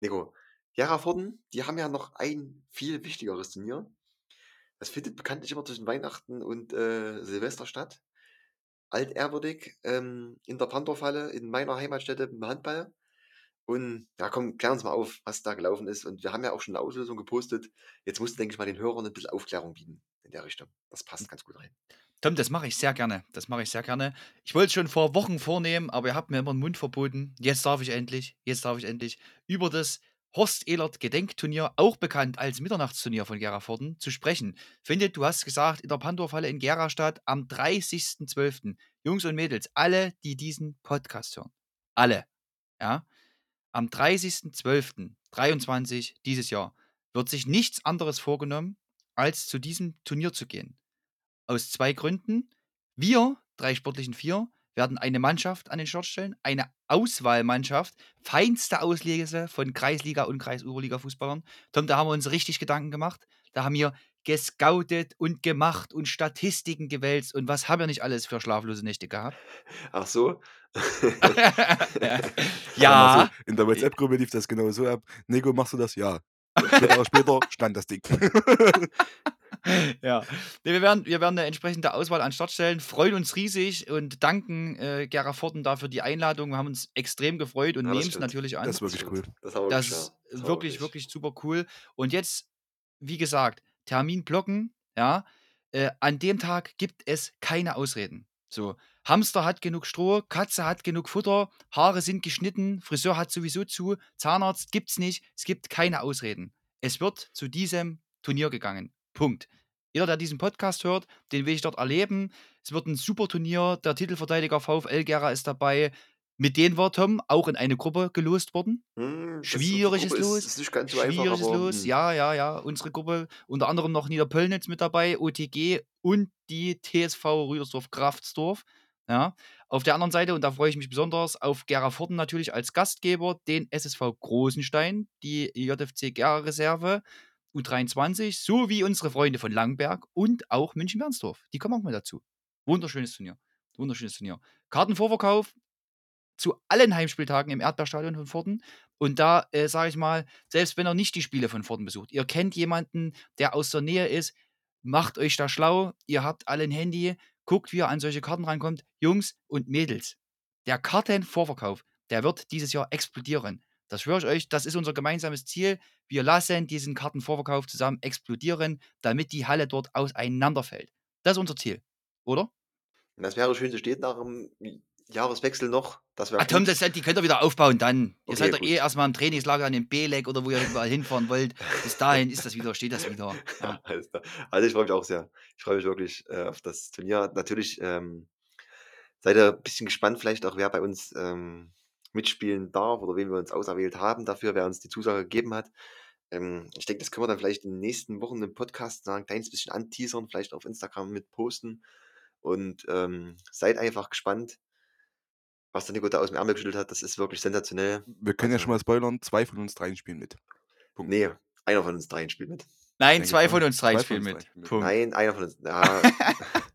A: Nico, Gera Vorden, die haben ja noch ein viel wichtigeres Turnier. Das findet bekanntlich immer zwischen Weihnachten und äh, Silvester statt. Altehrwürdig ähm, in der Pandorfalle in meiner Heimatstätte im Handball. Und ja, komm, klär uns mal auf, was da gelaufen ist. Und wir haben ja auch schon eine Auslösung gepostet. Jetzt musst du, denke ich mal, den Hörern ein bisschen Aufklärung bieten in der Richtung. Das passt ganz gut rein.
C: Tom, das mache ich sehr gerne. Das mache ich sehr gerne. Ich wollte es schon vor Wochen vornehmen, aber ihr habt mir immer den Mund verboten. Jetzt darf ich endlich, jetzt darf ich endlich über das Horst Ehlert Gedenkturnier, auch bekannt als Mitternachtsturnier von Geraforden, zu sprechen. Findet, du hast gesagt, in der Pandorfalle in Gerastadt am 30.12. Jungs und Mädels, alle, die diesen Podcast hören, alle, ja, am 30.12.23 dieses Jahr wird sich nichts anderes vorgenommen, als zu diesem Turnier zu gehen. Aus zwei Gründen. Wir, drei sportlichen Vier, werden eine Mannschaft an den Start stellen, eine Auswahlmannschaft, feinste Auslese von Kreisliga und Kreis-Oberliga-Fußballern. Tom, da haben wir uns richtig Gedanken gemacht. Da haben wir gescoutet und gemacht und Statistiken gewälzt und was haben wir nicht alles für schlaflose Nächte gehabt?
A: Ach so.
C: ja,
D: so, in der WhatsApp-Gruppe lief das genau so ab. Nico, machst du das? Ja. Später, später stand das Ding.
C: Ja. Nee, wir, werden, wir werden eine entsprechende Auswahl an Start stellen, freuen uns riesig und danken äh, Gera Forten dafür die Einladung. Wir haben uns extrem gefreut und
A: Ja,
C: nehmen es natürlich an.
D: Das ist wirklich cool.
A: Das wir
C: Das ist
A: Das haben wir
C: wirklich, wirklich super cool. Und jetzt, wie gesagt, Termin blocken, ja. Äh, an dem Tag gibt es keine Ausreden. So, Hamster hat genug Stroh, Katze hat genug Futter, Haare sind geschnitten, Friseur hat sowieso zu, Zahnarzt gibt's nicht, es gibt keine Ausreden. Es wird zu diesem Turnier gegangen. Punkt. Jeder, der diesen Podcast hört, den will ich dort erleben. Es wird ein super Turnier. Der Titelverteidiger VfL Gera ist dabei. Mit denen war Tom auch in eine Gruppe gelost worden.
A: Hm,
C: Schwieriges
A: Gruppe
C: Los.
A: Ist, ist ganz so einfach,
C: Schwieriges
A: aber,
C: Los,
A: hm,
C: ja, ja, ja. Unsere Gruppe, unter anderem noch Niederpöllnitz mit dabei, OTG und die TSV Rüdersdorf Kraftsdorf. Ja. Auf der anderen Seite, und da freue ich mich besonders, auf Gera Forten natürlich als Gastgeber, den SSV Großenstein, die JFC Gera Reserve, U23, sowie unsere Freunde von Langberg und auch München-Bernsdorf. Die kommen auch mal dazu. Wunderschönes Turnier. Wunderschönes Turnier. Kartenvorverkauf zu allen Heimspieltagen im Erdbeerstadion von Forten. Und da äh, sage ich mal, selbst wenn ihr nicht die Spiele von Forten besucht, ihr kennt jemanden, der aus der Nähe ist, macht euch da schlau. Ihr habt alle ein Handy, guckt, wie ihr an solche Karten rankommt. Jungs und Mädels, der Kartenvorverkauf, der wird dieses Jahr explodieren. Das schwöre ich euch, das ist unser gemeinsames Ziel. Wir lassen diesen Kartenvorverkauf zusammen explodieren, damit die Halle dort auseinanderfällt. Das ist unser Ziel, oder?
A: Das wäre schön, so steht nach dem Jahreswechsel noch. Das
C: Ah, Tom, das, die könnt ihr wieder aufbauen dann. Ihr
A: Okay,
C: seid doch
A: gut.
C: eh erstmal im Trainingslager an dem Belek oder wo ihr überall hinfahren wollt. Bis dahin ist das wieder, steht das wieder. Ja.
A: Also ich freue mich auch sehr. Ich freue mich wirklich äh, auf das Turnier. Natürlich ähm, seid ihr ein bisschen gespannt, vielleicht auch, wer bei uns ähm, mitspielen darf oder wen wir uns auserwählt haben dafür, wer uns die Zusage gegeben hat. Ähm, ich denke, das können wir dann vielleicht in den nächsten Wochen im Podcast ein kleines bisschen anteasern, vielleicht auf Instagram mit posten. Und ähm, seid einfach gespannt, was der Nico da aus dem Ärmel geschüttelt hat. Das ist wirklich sensationell.
D: Wir können ja
A: Also-
D: schon mal spoilern, zwei von uns dreien spielen mit. Punkt.
A: Nee, einer von uns dreien spielt mit.
C: Nein, zwei von uns drei
D: Zwei von
C: spielen mit.
D: drei spielen mit.
C: Punkt.
A: Nein, einer von uns. Ja,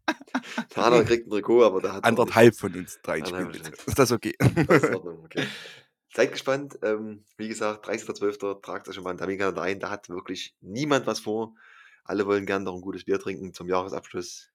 A: der kriegt ein Trikot, aber der hat.
D: Anderthalb von uns dreien spielen. Ist das okay?
A: Das ist Ordnung, okay. Seid gespannt. Ähm, wie gesagt, 30.12. tragt euch schon mal einen Terminkalender ein. Da hat wirklich niemand was vor. Alle wollen gern noch ein gutes Bier trinken zum Jahresabschluss.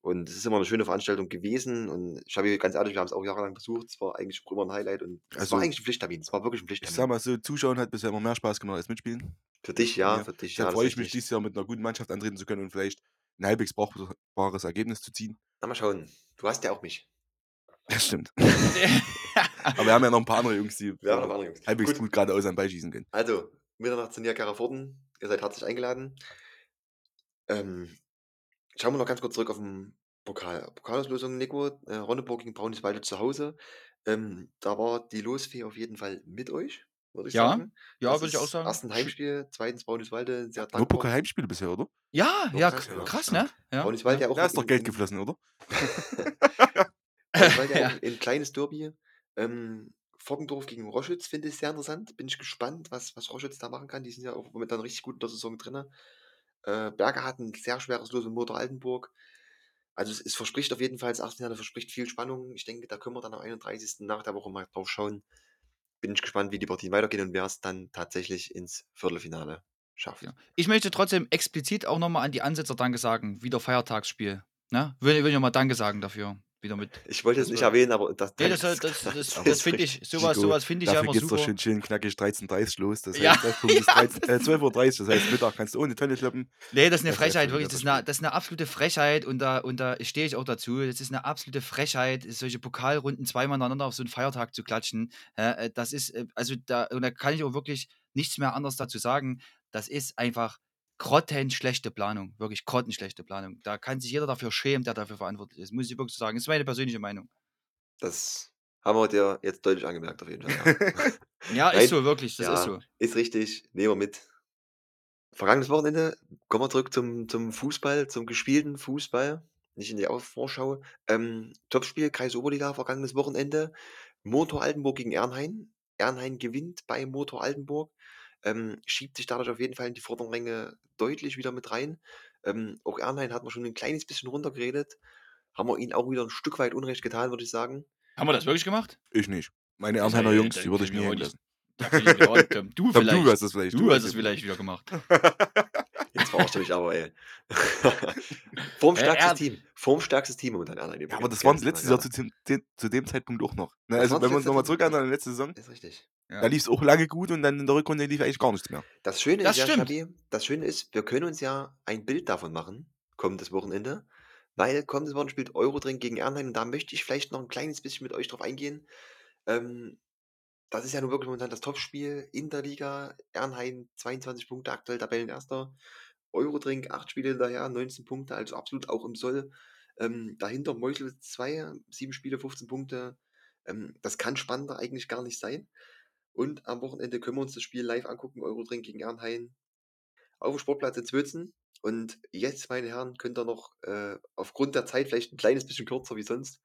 A: Und es ist immer eine schöne Veranstaltung gewesen. Und ich habe ganz ehrlich, wir haben es auch jahrelang besucht. Es war eigentlich immer ein Highlight. Und es
D: Also,
A: war eigentlich ein Pflichttermin. Es war wirklich ein
D: Ich
A: Pflichttermin.
D: sag mal so, Zuschauen hat bisher immer mehr Spaß gemacht als mitspielen.
A: für dich, ja,
D: Ja,
A: für dich, ja. das
D: freue ich mich, dieses Jahr mit einer guten Mannschaft antreten zu können und vielleicht ein halbwegs brauchbares Ergebnis zu ziehen.
A: Na, mal schauen. Du hast ja auch mich.
D: Das stimmt. Aber wir haben ja noch ein paar andere Jungs, die
A: Wir haben noch andere Jungs.
D: halbwegs
A: Gut.
D: gut geradeaus am Ball schießen können.
A: Also, Mitternachtsturnier Geraforten. Ihr seid herzlich eingeladen. Ähm, schauen wir noch ganz kurz zurück auf den Pokal. Pokalauslosung, Nico. Äh, Ronneburg gegen Brauniswalde zu Hause. Ähm, da war die Losfee auf jeden Fall mit euch, würde ich
C: Ja,
A: sagen.
C: ja,
A: Das
C: würde ich auch sagen.
A: Erstens ein Heimspiel, zweitens Brauniswalde. Sehr
D: Nur
A: dankbar.
D: Pokal-Heimspiele bisher, oder?
C: Ja, ja,
A: krass, ja.
C: krass, ne? Ja.
A: Brauniswalde ja auch.
D: Da ist doch
A: in-
D: Geld
A: in-
D: geflossen, oder?
A: Brauniswalde ja
C: Ja.
A: auch ein kleines Derby. Ähm, Foggendorf gegen Roschütz finde ich sehr interessant. Bin ich gespannt, was, was Roschütz da machen kann. Die sind ja auch momentan richtig gut in der Saison drin. Äh, Berger hat ein sehr schweres Los mit Motor Altenburg. Also es, es verspricht auf jeden Fall, das Achtelfinale verspricht viel Spannung. Ich denke, da können wir dann am 31. nach der Woche mal drauf schauen. Bin ich gespannt, wie die Partien weitergehen und wer es dann tatsächlich ins Viertelfinale schafft.
C: Ja. Ich möchte trotzdem explizit auch nochmal an die Ansetzer Danke sagen. Wieder Feiertagsspiel. Ne? Will, will ich nochmal Danke sagen dafür. Wieder mit.
A: Ich wollte es
C: Das
A: nicht
C: war-
A: erwähnen, aber das,
C: Nee, das, das, das, das, das finde ich, sowas, sowas finde ich ja
D: Dafür
C: immer
D: geht's
C: super.
D: doch schön chillen, knackig 13.30 los. Das heißt,
C: Ja,
D: ist
C: ja.
D: 13, äh, 12.30 Uhr, das heißt, Mittag kannst du ohne Tonne kloppen.
C: Nee, das ist eine
D: Das
C: Frechheit, wirklich. Das ist eine, das ist eine absolute Frechheit und da, und da stehe ich auch dazu. Das ist eine absolute Frechheit, solche Pokalrunden zweimal miteinander auf so einen Feiertag zu klatschen. Äh, Das ist, äh, also da, und da kann ich auch wirklich nichts mehr anderes dazu sagen. Das ist einfach grottenschlechte Planung. Wirklich grottenschlechte Planung. Da kann sich jeder dafür schämen, der dafür verantwortlich ist. Muss ich wirklich so sagen. Das ist meine persönliche Meinung.
A: Das haben wir dir jetzt deutlich angemerkt, auf jeden Fall. Ja.
C: Ja, ist so, wirklich. Das
A: ja,
C: ist so.
A: Ist richtig, nehmen wir mit. Vergangenes Wochenende, kommen wir zurück zum, zum Fußball, zum gespielten Fußball, nicht in die Vorschau. Ähm, Topspiel, Kreis Oberliga, vergangenes Wochenende. Motor Altenburg gegen Ernhain. Ernhain gewinnt bei Motor Altenburg, ähm, schiebt sich dadurch auf jeden Fall in die vorderen Ränge deutlich wieder mit rein. Ähm, auch Ernheim hat man schon ein kleines bisschen runtergeredet. Haben wir ihnen auch wieder ein Stück weit Unrecht getan, würde ich sagen.
C: Haben wir das wirklich gemacht?
D: Ich nicht. Meine
C: Das
D: Ernheiner
C: sei-
D: Jungs, die würde ich
C: wir
D: hängen
C: heute
D: lassen.
C: Mir du vielleicht.
D: du hast es vielleicht.
C: Du hast
D: hast
C: es vielleicht wieder gemacht.
A: Jetzt verarscht er mich aber, ey. formstärkstes
C: Äh, er-
A: Team. Formstärkstes Team momentan Ernheim.
D: Ja, aber das waren letztes
A: klar,
D: Jahr zu, dem- zu dem Zeitpunkt auch noch. Ne?
A: Das
D: Also, wenn wir uns nochmal zurückerinnern an die letzte Saison,
A: Ist richtig.
C: Ja.
D: da lief es auch lange gut und dann in der Rückrunde lief eigentlich gar nichts mehr.
A: Das Schöne
C: Das
A: ist ja. Schabi, das Schöne ist, wir können uns ja ein Bild davon machen, kommendes Wochenende, weil kommendes Wochenende spielt Eurodrink gegen Ernheim und da möchte ich vielleicht noch ein kleines bisschen mit euch drauf eingehen. Ähm, das ist ja nun wirklich momentan das Topspiel in der Liga. Ernheim 22 Punkte, aktuell Tabellenerster. Eurodrink 8 Spiele hinterher, 19 Punkte, also absolut auch im Soll. Ähm, dahinter Meuchelwitz 2, 7 Spiele, 15 Punkte. Ähm, das kann spannender eigentlich gar nicht sein. Und am Wochenende können wir uns das Spiel live angucken, Eurodrink gegen Ernheim auf dem Sportplatz in Zwölzen. Und jetzt, meine Herren, könnt ihr noch äh, aufgrund der Zeit vielleicht ein kleines bisschen kürzer wie sonst,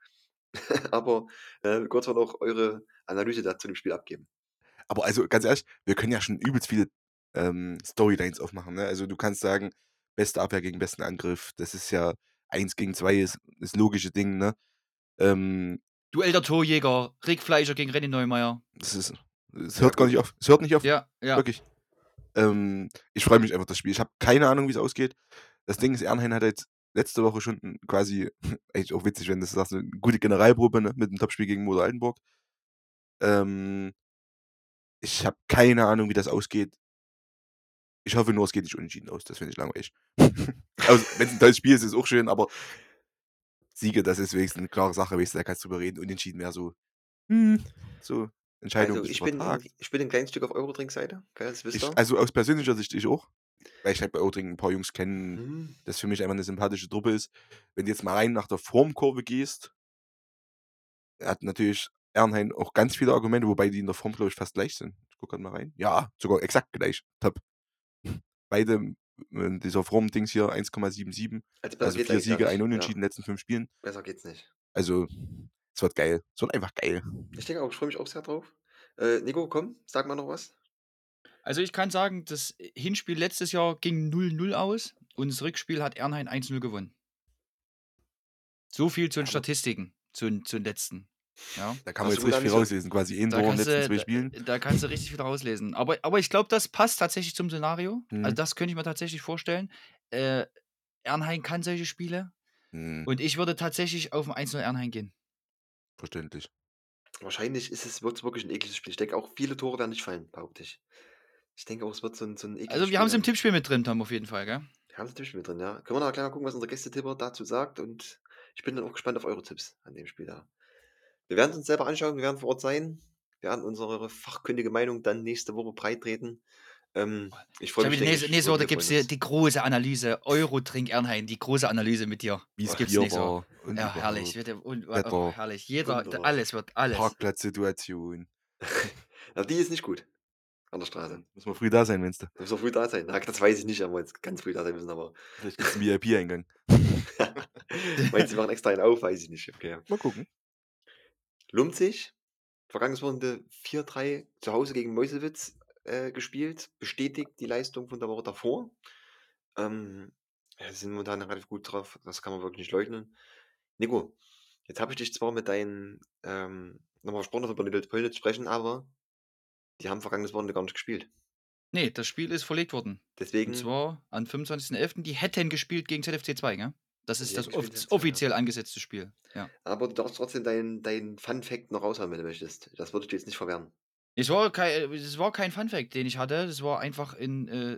A: aber äh, kurz mal noch eure Analyse dazu dem Spiel abgeben.
D: Aber also ganz ehrlich, wir können ja schon übelst viele ähm, Storylines aufmachen. Ne? Also du kannst sagen, beste Abwehr gegen besten Angriff, das ist ja eins gegen zwei ist das logische Ding, ne? Ähm,
C: Duell der Torjäger, Rick Fleischer gegen René Neumeier.
D: das ist, es hört gar nicht auf. Es hört nicht auf.
C: Ja, ja.
D: Wirklich. Ähm, ich freue mich einfach auf das Spiel. Ich habe keine Ahnung, wie es ausgeht. Das Ding ist, Ernheim hat jetzt letzte Woche schon quasi, eigentlich auch witzig, wenn du das sagst, eine gute Generalprobe ne, mit dem Topspiel gegen Moder Altenburg. Ähm, ich habe keine Ahnung, wie das ausgeht. Ich hoffe nur, es geht nicht unentschieden aus. Das finde ich langweilig. also, wenn es ein tolles Spiel ist, ist es auch schön, aber Siege, das ist wenigstens eine klare Sache, du, da kannst du drüber reden. Unentschieden mehr so, hm, so Entscheidung
A: Also ich bin, ich bin ein kleines Stück auf Eurodrink-Seite,
D: also aus persönlicher Sicht ich auch. Weil ich halt bei Outring ein paar Jungs kenne,
A: Hm,
D: das für mich einfach eine sympathische Truppe ist. Wenn du jetzt mal rein nach der Formkurve gehst, hat natürlich Ernheim auch ganz viele Argumente, wobei die in der Form, glaube ich, fast gleich sind. Ich gucke gerade mal rein. Ja, sogar exakt gleich. Top. Beide in dieser Form-Dings hier 1,77.
A: also besser
D: Also vier Siege,
A: nicht.
D: ein Unentschieden in den letzten fünf Spielen.
A: Ja, besser geht's nicht.
D: Also, es wird geil. Es wird einfach geil.
A: Ich denke auch, ich freue mich auch sehr drauf. Äh, Nico, komm, sag mal noch was.
C: Also ich kann sagen, das Hinspiel letztes Jahr ging 0-0 aus und das Rückspiel hat Ernheim 1-0 gewonnen. So viel zu den
A: Aber-
C: Statistiken, zu, zu den letzten. Ja.
D: Da kann man
A: du
D: jetzt richtig viel rauslesen. Quasi ein
C: Da
D: Tor in den
C: kannst,
D: letzten
C: du,
D: zwei
C: da,
D: Spielen.
C: da kannst du richtig viel rauslesen. Aber, aber ich glaube, das passt tatsächlich zum Szenario. Also
D: Mhm.
C: das könnte ich mir tatsächlich vorstellen. Äh, Ernheim kann solche Spiele.
D: Hm,
C: Und ich würde tatsächlich auf ein 1-0 Ernheim gehen.
D: verständlich.
A: Wahrscheinlich ist es wird's wirklich ein ekliges Spiel. Ich denke auch, viele Tore werden nicht fallen, behaupte ich. Ich denke auch, es wird so ein, so ein ekliges
C: Also wir haben es im. Tippspiel mit drin, Tom, auf jeden Fall, gell?
A: Wir haben es im Tippspiel mit drin, ja. Können wir noch gleich mal gucken, was unser Gästetipper dazu sagt. Und ich bin dann auch gespannt auf eure Tipps an dem Spiel da. Wir werden es uns selber anschauen, wir werden vor Ort sein. Wir werden unsere fachkundige Meinung dann nächste Woche breit treten. Ähm, ich freue mich. denke
C: nächste, nächste Woche gibt es die, große Analyse. Euro-Trink Ernheim, die große Analyse mit dir.
D: Wie es
C: so.
D: war. Und
C: Ja, herrlich. Wird, und, oh,
D: Wetter.
C: herrlich. Jeder,
A: Wunderbar.
C: alles wird, alles.
D: Parkplatzsituation.
A: Ja, die ist nicht gut. An der Straße.
D: Muss man früh da sein, wenn's da.
A: Da müssen wir früh da sein. Na, das weiß ich nicht, aber jetzt ganz früh da sein müssen. Aber
D: Vielleicht gibt es einen VIP-Eingang.
A: meinst du, sie machen extra einen auf? Weiß ich nicht. Okay.
D: Mal gucken.
A: Lumzig, vergangenes Wochenende 4-3 zu Hause gegen Meuselwitz äh, gespielt. Bestätigt die Leistung von der Woche davor. Ähm, sind momentan relativ gut drauf. Das kann man wirklich nicht leugnen. Nico, jetzt habe ich dich zwar mit deinen ähm, nochmal Sportler Bonnet Pölnitz sprechen, aber die haben vergangenes Wochenende gar nicht gespielt.
C: Nee, das Spiel ist verlegt worden.
A: Deswegen,
C: Und zwar am 25.11. Die hätten gespielt gegen ZFC 2, gell? Das ist das
A: hätten gespielt,
C: off
A: ZFC 2, ja.
C: offiziell angesetzte Spiel. Ja.
A: aber du darfst trotzdem deinen dein Fun-Fact noch raushauen, wenn du möchtest. Das würde ich dir jetzt nicht verwehren.
C: Es war, kein, es war kein Funfact, den ich hatte. Es war einfach ein, äh,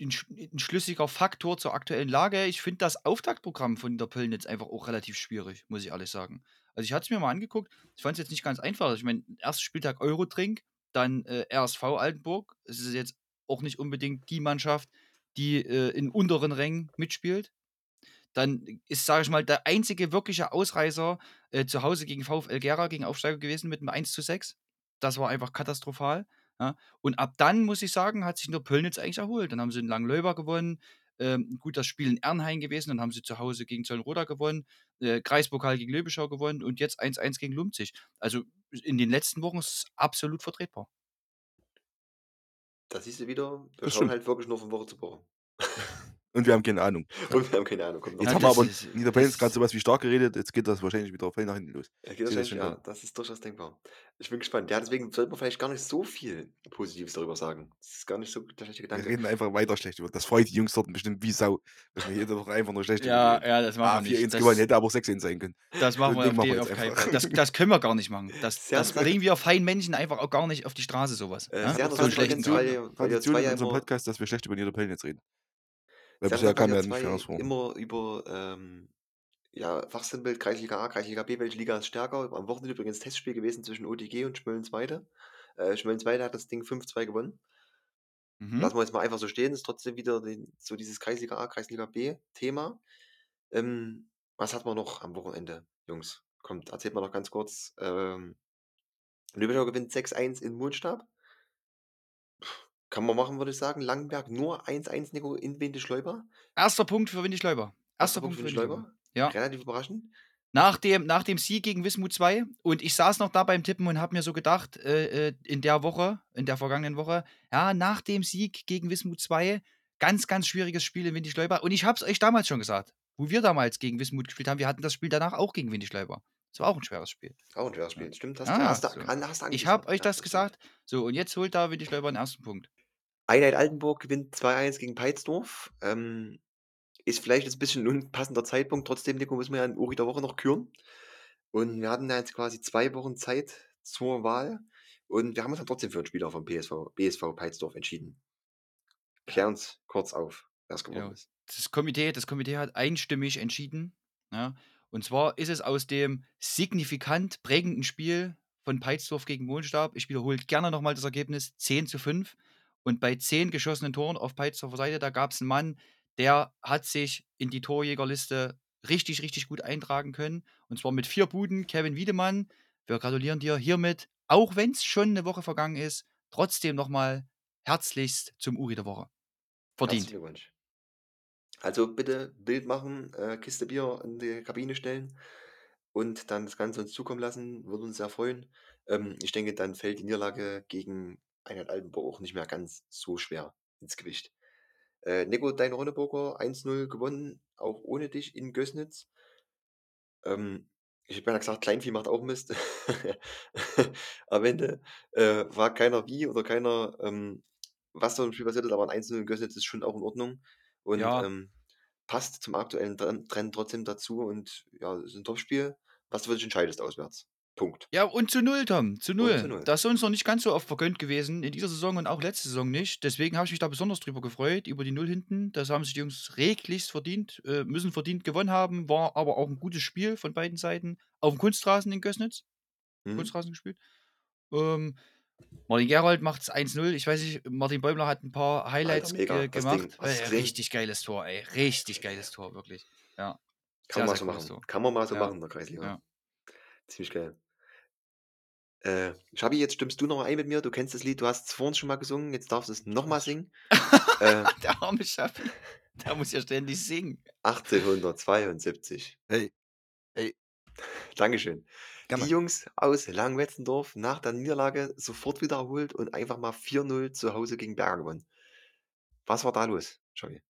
C: ein, ein schlüssiger Faktor zur aktuellen Lage. Ich finde das Auftaktprogramm von der Pöllnitz einfach auch relativ schwierig, muss ich ehrlich sagen. Also ich hatte es mir mal angeguckt. Ich fand es jetzt nicht ganz einfach. Ich meine, erster Spieltag Eurotrink, dann äh, RSV Altenburg. Es ist jetzt auch nicht unbedingt die Mannschaft, die äh, in unteren Rängen mitspielt. Dann ist, sage ich mal, der einzige wirkliche Ausreißer äh, zu Hause gegen VfL Gera, gegen Aufsteiger gewesen mit einem 1 zu 6. Das war einfach katastrophal. Ja. Und ab dann, muss ich sagen, hat sich nur Pöllnitz eigentlich erholt. Dann haben sie in Langlöber gewonnen. Ähm, gut, das Spiel in Ernheim gewesen. Dann haben sie zu Hause gegen Zollenroda gewonnen. Äh, Kreispokal gegen Löbischau gewonnen. Und jetzt 1-1 gegen Lumzig. Also in den letzten Wochen ist es absolut vertretbar.
A: Da siehst du wieder, wir
D: Das
A: schauen
D: stimmt.
A: halt wirklich nur von Woche zu Woche.
D: Und wir haben keine Ahnung.
A: Und wir haben keine Ahnung.
D: Jetzt
C: Ja,
D: haben wir
C: das
D: aber
C: ist-
D: Niederbayern
C: das-
D: gerade sowas wie stark geredet, jetzt geht das wahrscheinlich wieder voll nach hinten los.
A: Ja, geht
D: Sehe das
A: wahrscheinlich,
D: schon
A: ja,
D: kommen.
A: das ist durchaus denkbar. Ich bin gespannt. Ja, deswegen sollte man vielleicht gar nicht so viel Positives darüber sagen. Das ist gar nicht so der schlechte
D: Wir
A: Gedanke.
D: reden einfach weiter schlecht über. Das freut die Jungs dort bestimmt wie Sau, dass wir jede Woche einfach nur schlecht über
C: Ja,
D: die reden.
C: ja, das
D: Ah,
C: machen wir
D: 4-1
C: nicht.
D: gewonnen,
C: Das,
D: hätte aber auch 6-1 sein können.
C: das machen wir auf,
D: Ding
C: die,
D: machen wir
C: auf
D: jetzt
C: keinen
D: einfach.
C: Fall. Das, das können wir gar nicht machen. Das,
A: Sehr
C: das bringen wir feinen Menschen einfach auch gar nicht auf die Straße, sowas.
A: Äh,
C: ja?
A: sehr
C: So einen
A: interessant,
C: schlechten
A: Tradition,
C: Tag.
A: weil, ihr- weil ihr
D: Tradition
A: zwei
D: in
A: ja
D: unserem
A: immer,
D: Podcast, dass wir schlecht über Niederbayern jetzt reden. Weil bisher kam ja nicht vor.
A: immer über ähm, ja, Fachsimpel, Kreisliga A, Kreisliga B, welche Liga ist stärker? Am Wochenende übrigens Testspiel gewesen zwischen OTG und Schmöllensweide. Äh, Schmöllensweide hat das Ding 5-2 gewonnen.
C: Mhm.
A: Lassen wir jetzt mal einfach so stehen, ist trotzdem wieder den, so dieses Kreisliga A, Kreisliga B Thema. Ähm, was hat man noch am Wochenende, Jungs? Kommt, erzählt mal noch ganz kurz. Ähm, Lübecker gewinnt 6-1 in Mondstab. Kann man machen, würde ich sagen. Langenberg nur 1-1, Nico, in Windischleuber.
C: Erster Punkt für Windy Schleiber. Erster Punkt für Windy
A: Windischleuber.
C: Ja.
A: Relativ überraschend.
C: Nach dem, nach dem Sieg gegen Wismut 2 und ich saß noch da beim Tippen und habe mir so gedacht, äh, äh, in der Woche, in der vergangenen Woche, ja, nach dem Sieg gegen Wismut 2, ganz, ganz schwieriges Spiel in Windy Schleiber. Und ich habe es euch damals schon gesagt, wo wir damals gegen Wismut gespielt haben, wir hatten das Spiel danach auch gegen Windy Schleiber. Das war auch ein schweres Spiel.
A: Auch ein schweres Spiel. Stimmt, hast,
C: Ah,
A: hast,
C: so.
A: hast du
C: Ich habe euch
A: Ja,
C: das gesagt. So, und jetzt holt da Windy Schleiber den ersten Punkt.
A: Einheit Altenburg gewinnt 2-1 gegen Peitsdorf. Ähm, ist vielleicht jetzt ein bisschen ein unpassender Zeitpunkt. Trotzdem, Nico, müssen wir ja in Uri der Woche noch küren. Und wir hatten ja jetzt quasi zwei Wochen Zeit zur Wahl. Und wir haben uns dann trotzdem für einen Spieler vom BSV, BSV Peitsdorf entschieden. Klär uns kurz auf, wer es geworden
C: Ja.
A: ist.
C: Das Komitee, das Komitee hat einstimmig entschieden. Ja, und zwar ist es aus dem signifikant prägenden Spiel von Peitsdorf gegen Mondstab. Ich wiederhole gerne nochmal das Ergebnis: 10 zu 5. Und bei 10 geschossenen Toren auf Peitsdorfer Seite, da gab es einen Mann, der hat sich in die Torjägerliste richtig, richtig gut eintragen können. Und zwar mit vier Buden, Kevin Wiedemann. Wir gratulieren dir hiermit, auch wenn es schon eine Woche vergangen ist, trotzdem nochmal herzlichst zum Uri der Woche. Verdient.
A: Herzlichen Glückwunsch. Also bitte Bild machen, äh, Kiste Bier in die Kabine stellen und dann das Ganze uns zukommen lassen. Würde uns sehr freuen. Ähm, ich denke, dann fällt die Niederlage gegen Einheit Altenburg auch nicht mehr ganz so schwer ins Gewicht. Äh, Nico, dein Ronneburger 1-0 gewonnen, auch ohne dich in Gößnitz. Ähm, ich habe ja gesagt, Kleinvieh macht auch Mist. Am Ende äh, war keiner wie oder keiner, ähm, was da im Spiel passiert ist, aber ein 1-0 in Gößnitz ist schon auch in Ordnung und
C: Ja.
A: ähm, passt zum aktuellen Tren- Trend trotzdem dazu und ja, ist ein Topspiel, was du wirklich entscheidest auswärts. Punkt.
C: Ja, und zu null, Tom. Zu null.
A: zu null.
C: Das ist uns noch nicht ganz so oft vergönnt gewesen, in dieser Saison und auch letzte Saison nicht. Deswegen habe ich mich da besonders drüber gefreut, über die Null hinten. Das haben sich die Jungs reglichst verdient, äh, müssen verdient gewonnen haben, war aber auch ein gutes Spiel von beiden Seiten. Auf dem Kunstrasen in Gößnitz.
A: Mhm.
C: Kunstrasen gespielt. Ähm, Martin Gerold macht es 1-0. Ich weiß nicht, Martin Bäumler hat ein paar Highlights
A: Das
C: gemacht.
A: Ding,
C: Äh, richtig geiles Tor, ey. Richtig geiles Tor, wirklich. Ja.
A: Kann man mal
C: sehr
A: so machen.
C: Tor.
A: Kann man mal so
C: Ja.
A: machen in der Kreisliga.
C: Ja.
A: Ziemlich geil. Äh, Schabi, jetzt stimmst du noch ein mit mir. Du kennst das Lied, du hast es vorhin schon mal gesungen, jetzt darfst du es noch mal singen. äh,
C: Der arme Schaffi. Der muss ja ständig singen.
A: 1872.
D: Hey, hey.
A: Dankeschön.
D: Gerne.
A: Die Jungs aus Langwetzendorf nach der Niederlage sofort wiederholt und einfach mal 4-0 zu Hause gegen Berger gewonnen. Was war da los, Schabi?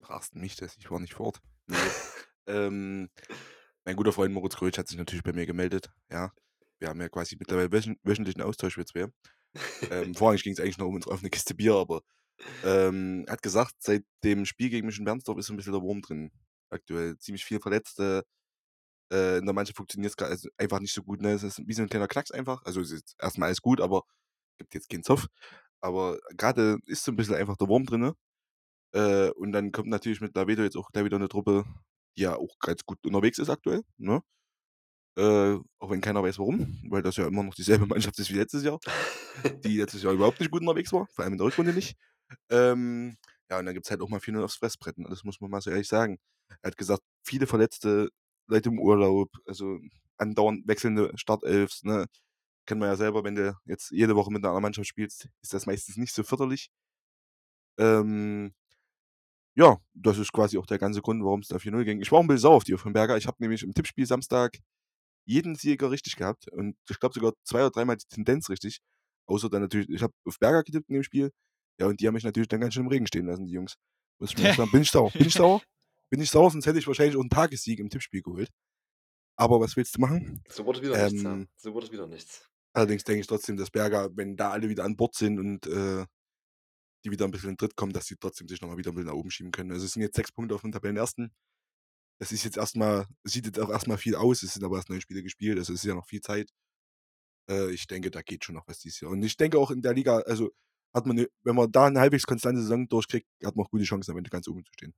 D: fragst mich das, ich war nicht fort. Nee. ähm, mein guter Freund Moritz Krötsch hat sich natürlich bei mir gemeldet. Ja, wir haben ja quasi mittlerweile wöchen- wöchentlichen Austausch, wir zwei. Ähm, vorrangig ging es eigentlich nur um unsere offene Kiste Bier, aber ähm, hat gesagt, seit dem Spiel gegen Mischen Bernsdorf ist so ein bisschen der Wurm drin. Aktuell ziemlich viel Verletzte. Äh, in der Mannschaft funktioniert es also einfach nicht so gut. Ne? Es ist wie so ein kleiner Knacks einfach. Also es ist erstmal alles gut, aber gibt jetzt keinen Zoff. Aber gerade ist so ein bisschen einfach der Wurm drin. Ne? Äh, und dann kommt natürlich mit Lavedo jetzt auch gleich wieder eine Truppe, die ja auch ganz gut unterwegs ist aktuell. Ne? Äh, auch wenn keiner weiß warum, weil das ja immer noch dieselbe Mannschaft ist wie letztes Jahr, die letztes Jahr überhaupt nicht gut unterwegs war, vor allem in der Rückrunde nicht. Ähm, ja, und dann gibt es halt auch mal 4 aufs Fressbrett, das muss man mal so ehrlich sagen. Er hat gesagt, viele Verletzte, Leute im Urlaub, also andauernd wechselnde Startelfs, ne? Kennen wir ja selber, wenn du jetzt jede Woche mit einer anderen Mannschaft spielst, ist das meistens nicht so förderlich. Ähm, ja, das ist quasi auch der ganze Grund, warum es da 4-0 ging. Ich war auch ein bisschen sauer auf die Offenberger. Ich habe nämlich im Tippspiel Samstag jeden Sieger richtig gehabt und ich glaube sogar zwei oder dreimal die Tendenz richtig. Außer dann natürlich, ich habe auf Berger getippt in dem Spiel. Ja, und die haben mich natürlich dann ganz schön im Regen stehen lassen, die Jungs. Muss ich mir mal- bin ich sauer. Bin ich sauer? Bin ich sauer, sonst hätte ich wahrscheinlich auch einen Tagessieg im Tippspiel geholt. Aber was willst du machen?
A: So wurde es wieder nichts, ja.
D: Ähm,
A: So wurde es wieder nichts.
D: Allerdings denke ich trotzdem, dass Berger, wenn da alle wieder an Bord sind und äh, die wieder ein bisschen in Tritt kommen, dass sie trotzdem sich nochmal wieder ein bisschen nach oben schieben können. Also es sind jetzt sechs Punkte auf dem Tabellenersten. Das ist jetzt erstmal, sieht jetzt auch erstmal viel aus, es sind aber erst neun Spiele gespielt, also es ist ja noch viel Zeit. Äh, ich denke, da geht schon noch was dieses Jahr. Und ich denke auch in der Liga, also hat man, wenn man da eine halbwegs konstante Saison durchkriegt, hat man auch gute Chancen, am Ende ganz oben zu stehen.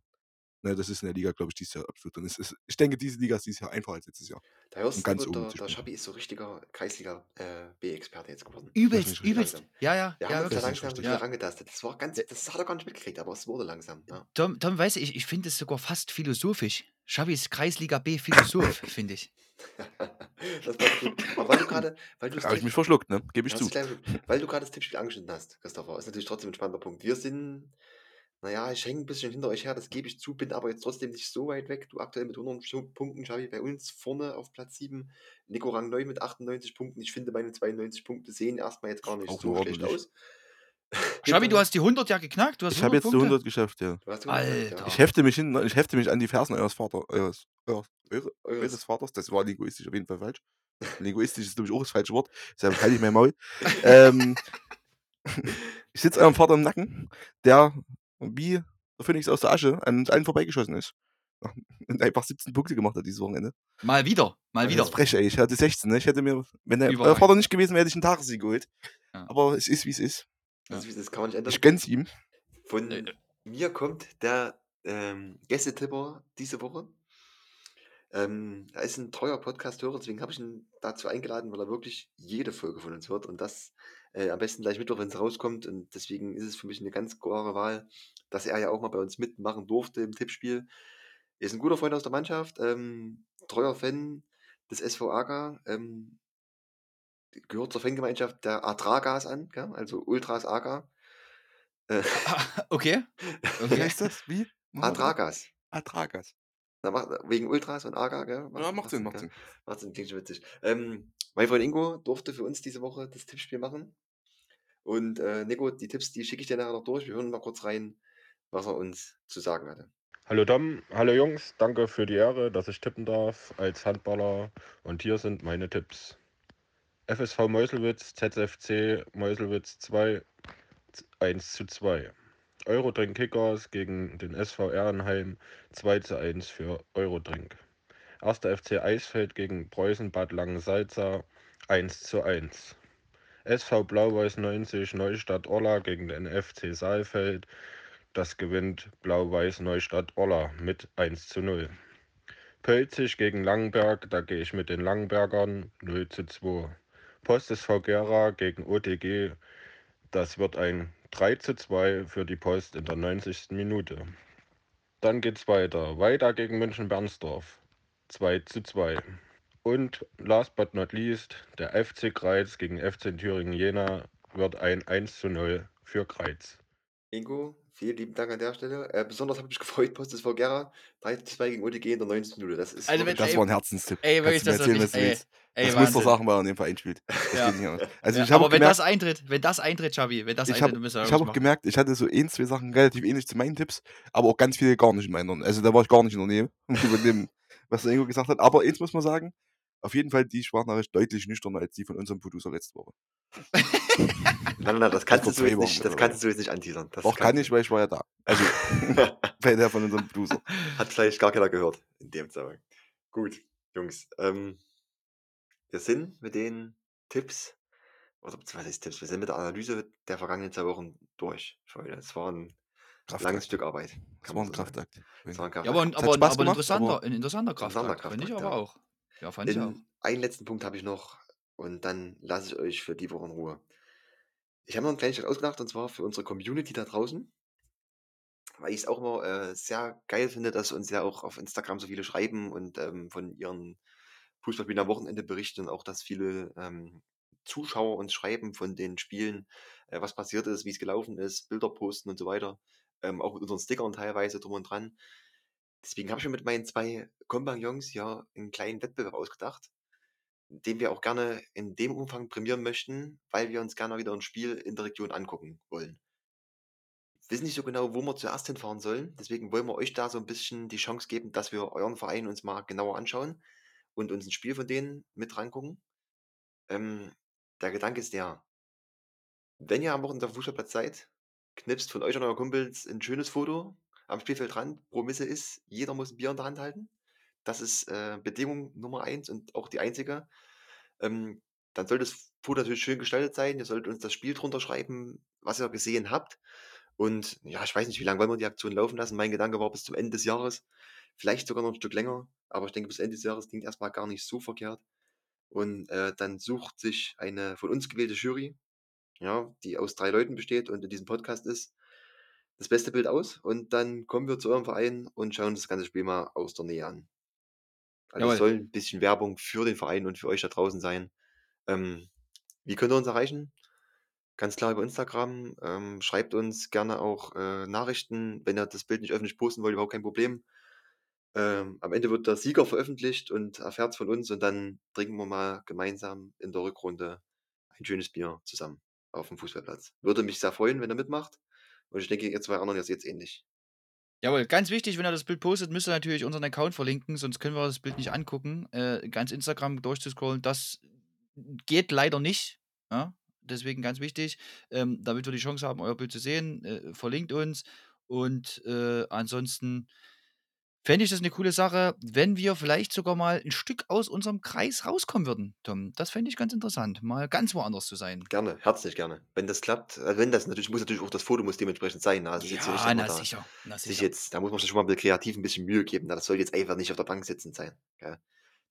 D: Ne, das ist in der Liga, glaube ich, dieses Jahr absolut. Und es ist, ich denke, diese Liga ist dieses Jahr einfacher als letztes Jahr.
A: Da hörst
D: um
A: du,
D: ganz
A: der, der. Schabi ist so richtiger Kreisliga äh, B-Experte jetzt geworden.
C: Übelst, übelst. Ja, ja,
A: Wir
C: ja,
A: haben uns
D: ist
A: langsam wieder
C: Ja.
A: Das war ganz, das hat er gar nicht mitgekriegt, aber es wurde langsam. Ja.
C: Tom, Tom weiß ich, ich finde es sogar fast philosophisch. Xavi ist Kreisliga B Philosoph, finde ich.
A: das passt gut. Aber weil du gerade, du
D: Da habe ich mich verschluckt, ne? Gebe ich zu.
A: du gleich- weil du gerade das Tippspiel angeschnitten hast, Christopher, ist natürlich trotzdem ein spannender Punkt. Wir sind, naja, ich hänge ein bisschen hinter euch her, das gebe ich zu, bin aber jetzt trotzdem nicht so weit weg. Du aktuell mit 100 Schu- Punkten, Xavi bei uns vorne auf Platz 7, Nico Rang 9 mit 98 Punkten. Ich finde, meine 92 Punkte sehen erstmal jetzt gar nicht
D: Auch
A: so schlecht aus.
C: Xavi, du hast die 100 ja geknackt. Du hast
D: Ich habe
C: 100
D: jetzt
C: Punkte.
D: 100 geschafft, ja.
A: Du hast 100,
C: Alter.
D: Ich hefte mich hin, ich hefte mich an die Fersen eures Vaters, eures, eures, eure,
A: Eures.
D: eures Vaters. Das war linguistisch auf jeden Fall falsch. Linguistisch ist, glaube ich, auch das falsche Wort. Deshalb halte ich mein Maul. ähm, ich sitze eurem Vater im Nacken, der wie der Phönix aus der Asche an uns allen vorbeigeschossen ist. Und einfach 17 Punkte gemacht hat dieses Wochenende.
C: Mal wieder, mal
D: Das
C: wieder.
D: ist frech, ey. Ich hatte 16, ne? Ich hätte mir, wenn der
C: Überragend.
D: Vater nicht gewesen wäre, hätte ich einen Tagessieg geholt.
C: Ja.
D: Aber es ist, wie es ist.
A: Das, ist- das kann man nicht ändern.
D: Ich gönn's ihm.
A: Von
C: Äh, äh.
A: mir kommt der ähm, Gästetipper diese Woche. Ähm, er ist ein treuer Podcast-Hörer, deswegen habe ich ihn dazu eingeladen, weil er wirklich jede Folge von uns hört und das äh, am besten gleich Mittwoch, wenn es rauskommt. Und deswegen ist es für mich eine ganz klare Wahl, dass er ja auch mal bei uns mitmachen durfte im Tippspiel. Er ist ein guter Freund aus der Mannschaft, ähm, treuer Fan des SV Aga, ähm, gehört zur Fangemeinschaft der Atragas an, gell? also Ultras Aga. Äh,
C: Okay.
D: Wie
C: okay.
D: heißt das? Wie?
A: Atragas.
D: Atragas.
A: Na, macht, wegen Ultras und Aga, gell?
D: Ja, macht Sinn, macht? Sinn.
A: Macht Sinn, klingt schon witzig. Ähm, mein Freund Ingo durfte für uns diese Woche das Tippspiel machen. Und äh, Nico, die Tipps, die schicke ich dir nachher noch durch. Wir hören mal kurz rein, was er uns zu sagen hatte.
E: Hallo Dom, hallo Jungs, danke für die Ehre, dass ich tippen darf als Handballer. Und hier sind meine Tipps. FSV Meuselwitz, ZFC Meuselwitz 2, 1 zu 2. Eurodrink Kickers gegen den SV Ehrenheim 2 zu 1 für Eurodrink. 1. FC Eisfeld gegen Preußen Bad Langensalza 1 zu 1. SV Blau-Weiß 90 Neustadt Orla gegen den FC Saalfeld das gewinnt Blau-Weiß Neustadt Orla mit 1 zu 0. Pölzig gegen Langenberg, da gehe ich mit den Langenbergern 0 zu 2. Post SV Gera gegen OTG, das wird ein 3 zu 2 für die Post in der 90. Minute. Dann geht's weiter. Weiter gegen München-Bernsdorf 2 zu 2. Und last but not least, der FC Kreiz gegen FC Thüringen Jena wird ein 1 zu 0 für Kreiz.
A: Ingo, vielen lieben Dank an der Stelle. Äh, besonders habe ich mich gefreut, Post SV Gera 3 zu 2 gegen OTG in der 90. Minute. Das ist
C: Also
A: wirklich-
D: Das war ein Herzenstipp.
C: Ey, wirklich,
D: du
C: das
D: erzählen, du
C: ey,
D: willst.
C: ey,
D: Das
C: Wahnsinn.
D: Mustersachen, weil er in dem Fall einspielt. Das
C: Ja.
D: nicht. Also
C: Ja,
D: ich habe
C: aber
D: auch
C: wenn
D: gemerkt,
C: das eintritt, wenn das eintritt, Xavi, wenn das
D: ich
C: eintritt,
D: habe
C: dann müssen wir
D: ich
C: irgendwas
D: hab auch
C: machen.
D: gemerkt, ich hatte so ein, zwei Sachen relativ ähnlich zu meinen Tipps, aber auch ganz viele gar nicht in meinen. Also da war ich gar nicht in der Nähe über dem, was der Ingo gesagt hat. Aber eins muss man sagen, auf jeden Fall die Sprachnachricht deutlich nüchterner als die von unserem Producer letzte Woche.
A: Nein, nein, das kannst du
D: vor
A: so jetzt nicht, das kannst du jetzt nicht anteasern. Das
D: Auch kann ich, weil ich war ja da. Also bei der von unserem Producer.
A: du- Hat vielleicht gar keiner gehört in dem Zusammenhang. Gut, Jungs. Ähm, wir sind mit den Tipps, oder was heißt Tipps, wir sind mit der Analyse der vergangenen zwei Wochen durch. Es war ein langes
D: Kraftakt.
A: Stück Arbeit.
D: Das war ein. Kraftakt.
A: Es war ein
C: Ja,
A: Kraftakt.
C: aber, ein- aber, ein- aber ein interessanter,
D: aber-
C: ein interessanter Kraftakt,
A: Interessanter
C: finde ich
A: Kraftakt,
C: aber
A: ja.
C: auch. Ja, fand ich auch.
A: In einen letzten Punkt habe ich noch und dann lasse ich euch für die Woche in Ruhe. Ich habe noch eine Kleinigkeit ausgedacht und zwar für unsere Community da draußen, weil ich es auch immer äh, sehr geil finde, dass uns ja auch auf Instagram so viele schreiben und ähm, von ihren Fußballspielen am Wochenende berichten und auch, dass viele ähm, Zuschauer uns schreiben von den Spielen, äh, was passiert ist, wie es gelaufen ist, Bilder posten und so weiter. Ähm, auch mit unseren Stickern teilweise drum und dran. Deswegen habe ich mir mit meinen zwei Kompagnons ja einen kleinen Wettbewerb ausgedacht, den wir auch gerne in dem Umfang prämieren möchten, weil wir uns gerne wieder ein Spiel in der Region angucken wollen. wissen nicht so genau, wo wir zuerst hinfahren sollen. Deswegen wollen wir euch da so ein bisschen die Chance geben, dass wir euren Verein uns mal genauer anschauen und uns ein Spiel von denen mit rangucken. Ähm, der Gedanke ist der, wenn ihr am Wochenende auf dem Fußballplatz seid, knipst von euch und euren Kumpels ein schönes Foto am Spielfeldrand. Promisse ist, jeder muss ein Bier in der Hand halten. Das ist äh, Bedingung Nummer eins und auch die einzige. Ähm, dann soll das Foto natürlich schön gestaltet sein. Ihr solltet uns das Spiel drunter schreiben, was ihr gesehen habt. Und ja, ich weiß nicht, wie lange wollen wir die Aktion laufen lassen. Mein Gedanke war bis zum Ende des Jahres. Vielleicht sogar noch ein Stück länger. Aber ich denke, bis Ende des Jahres klingt erstmal gar nicht so verkehrt. Und äh, dann sucht sich eine von uns gewählte Jury, ja, die aus drei Leuten besteht und in diesem Podcast ist, das beste Bild aus. Und dann kommen wir zu eurem Verein und schauen das ganze Spiel mal aus der Nähe an. Also
C: Jawohl.
A: es soll ein bisschen Werbung für den Verein und für euch da draußen sein. Ähm, wie könnt ihr uns erreichen? Ganz klar über Instagram. Ähm, schreibt uns gerne auch äh, Nachrichten. Wenn ihr das Bild nicht öffentlich posten wollt, überhaupt kein Problem. Ähm, am Ende wird der Sieger veröffentlicht und erfährt von uns und dann trinken wir mal gemeinsam in der Rückrunde ein schönes Bier zusammen auf dem Fußballplatz. Würde mich sehr freuen, wenn ihr mitmacht. Und ich denke, ihr zwei anderen, es ähnlich.
C: Jawohl, ganz wichtig, wenn ihr das Bild postet, müsst ihr natürlich unseren Account verlinken, sonst können wir das Bild nicht angucken. Äh, ganz Instagram durchzuscrollen, das geht leider nicht. Ja? Deswegen ganz wichtig, ähm, damit wir die Chance haben, euer Bild zu sehen, äh, verlinkt uns. Und äh, ansonsten fände ich das eine coole Sache, wenn wir vielleicht sogar mal ein Stück aus unserem Kreis rauskommen würden, Tom. Das fände ich ganz interessant, mal ganz woanders zu sein.
A: Gerne, herzlich gerne. Wenn das klappt, also wenn das natürlich, muss natürlich auch das Foto muss dementsprechend sein. ne? Also so
C: Ja,
A: man
C: na
A: da
C: sicher, na
A: sich
C: sicher.
A: jetzt, da muss man sich schon mal ein bisschen kreativ ein bisschen Mühe geben. ne? Das soll jetzt einfach nicht auf der Bank sitzen sein. Gell?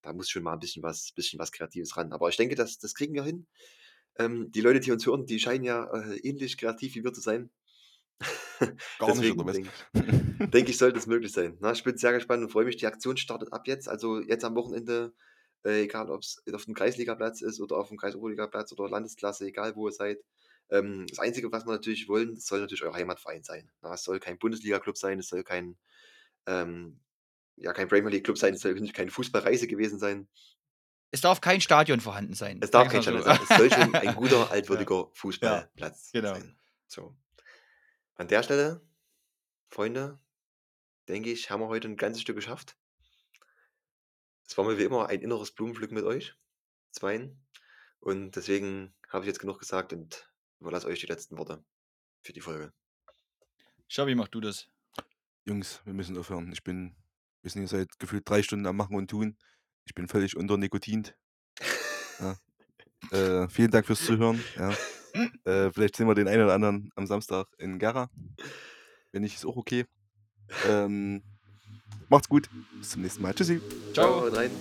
A: Da muss schon mal ein bisschen was, bisschen was Kreatives ran. Aber ich denke, das, das kriegen wir hin. Ähm, die Leute, die uns hören, die scheinen ja äh, ähnlich kreativ wie wir zu sein.
D: Gar nicht,
A: Deswegen
D: was?
A: denke denke ich, sollte es möglich sein. Na, ich bin sehr gespannt und freue mich. Die Aktion startet ab jetzt. Also jetzt am Wochenende, äh, egal ob es auf dem Kreisligaplatz ist oder auf dem Kreisoberligaplatz oder Landesklasse, egal wo ihr seid. Ähm, das Einzige, was wir natürlich wollen, es soll natürlich euer Heimatverein sein. Na, es soll kein Bundesliga-Club sein, es soll kein, ähm, ja, kein Premier League-Club sein, es soll nicht keine Fußballreise gewesen sein.
C: Es darf kein Stadion vorhanden sein.
A: Es darf kein Stadion sein. Es soll schon ein guter, altwürdiger Fußballplatz
C: genau.
A: sein. So. An der Stelle, Freunde, denke ich, haben wir heute ein ganzes Stück geschafft. Es war mir wie immer ein inneres Blumenpflücken mit euch, zweien. Und deswegen habe ich jetzt genug gesagt und überlasse euch die letzten Worte für die Folge.
C: Schabi, mach du das.
D: Jungs, wir müssen aufhören. Ich bin, wir sind hier seit gefühlt drei Stunden am Machen und Tun. Ich bin völlig unter Nikotint. Ja. Äh, vielen Dank fürs Zuhören. Ja. Äh, vielleicht sehen wir den einen oder anderen am Samstag in Gera. Wenn nicht, ist auch okay. Ähm, macht's gut. Bis zum nächsten Mal. Tschüssi.
C: Ciao.
A: rein.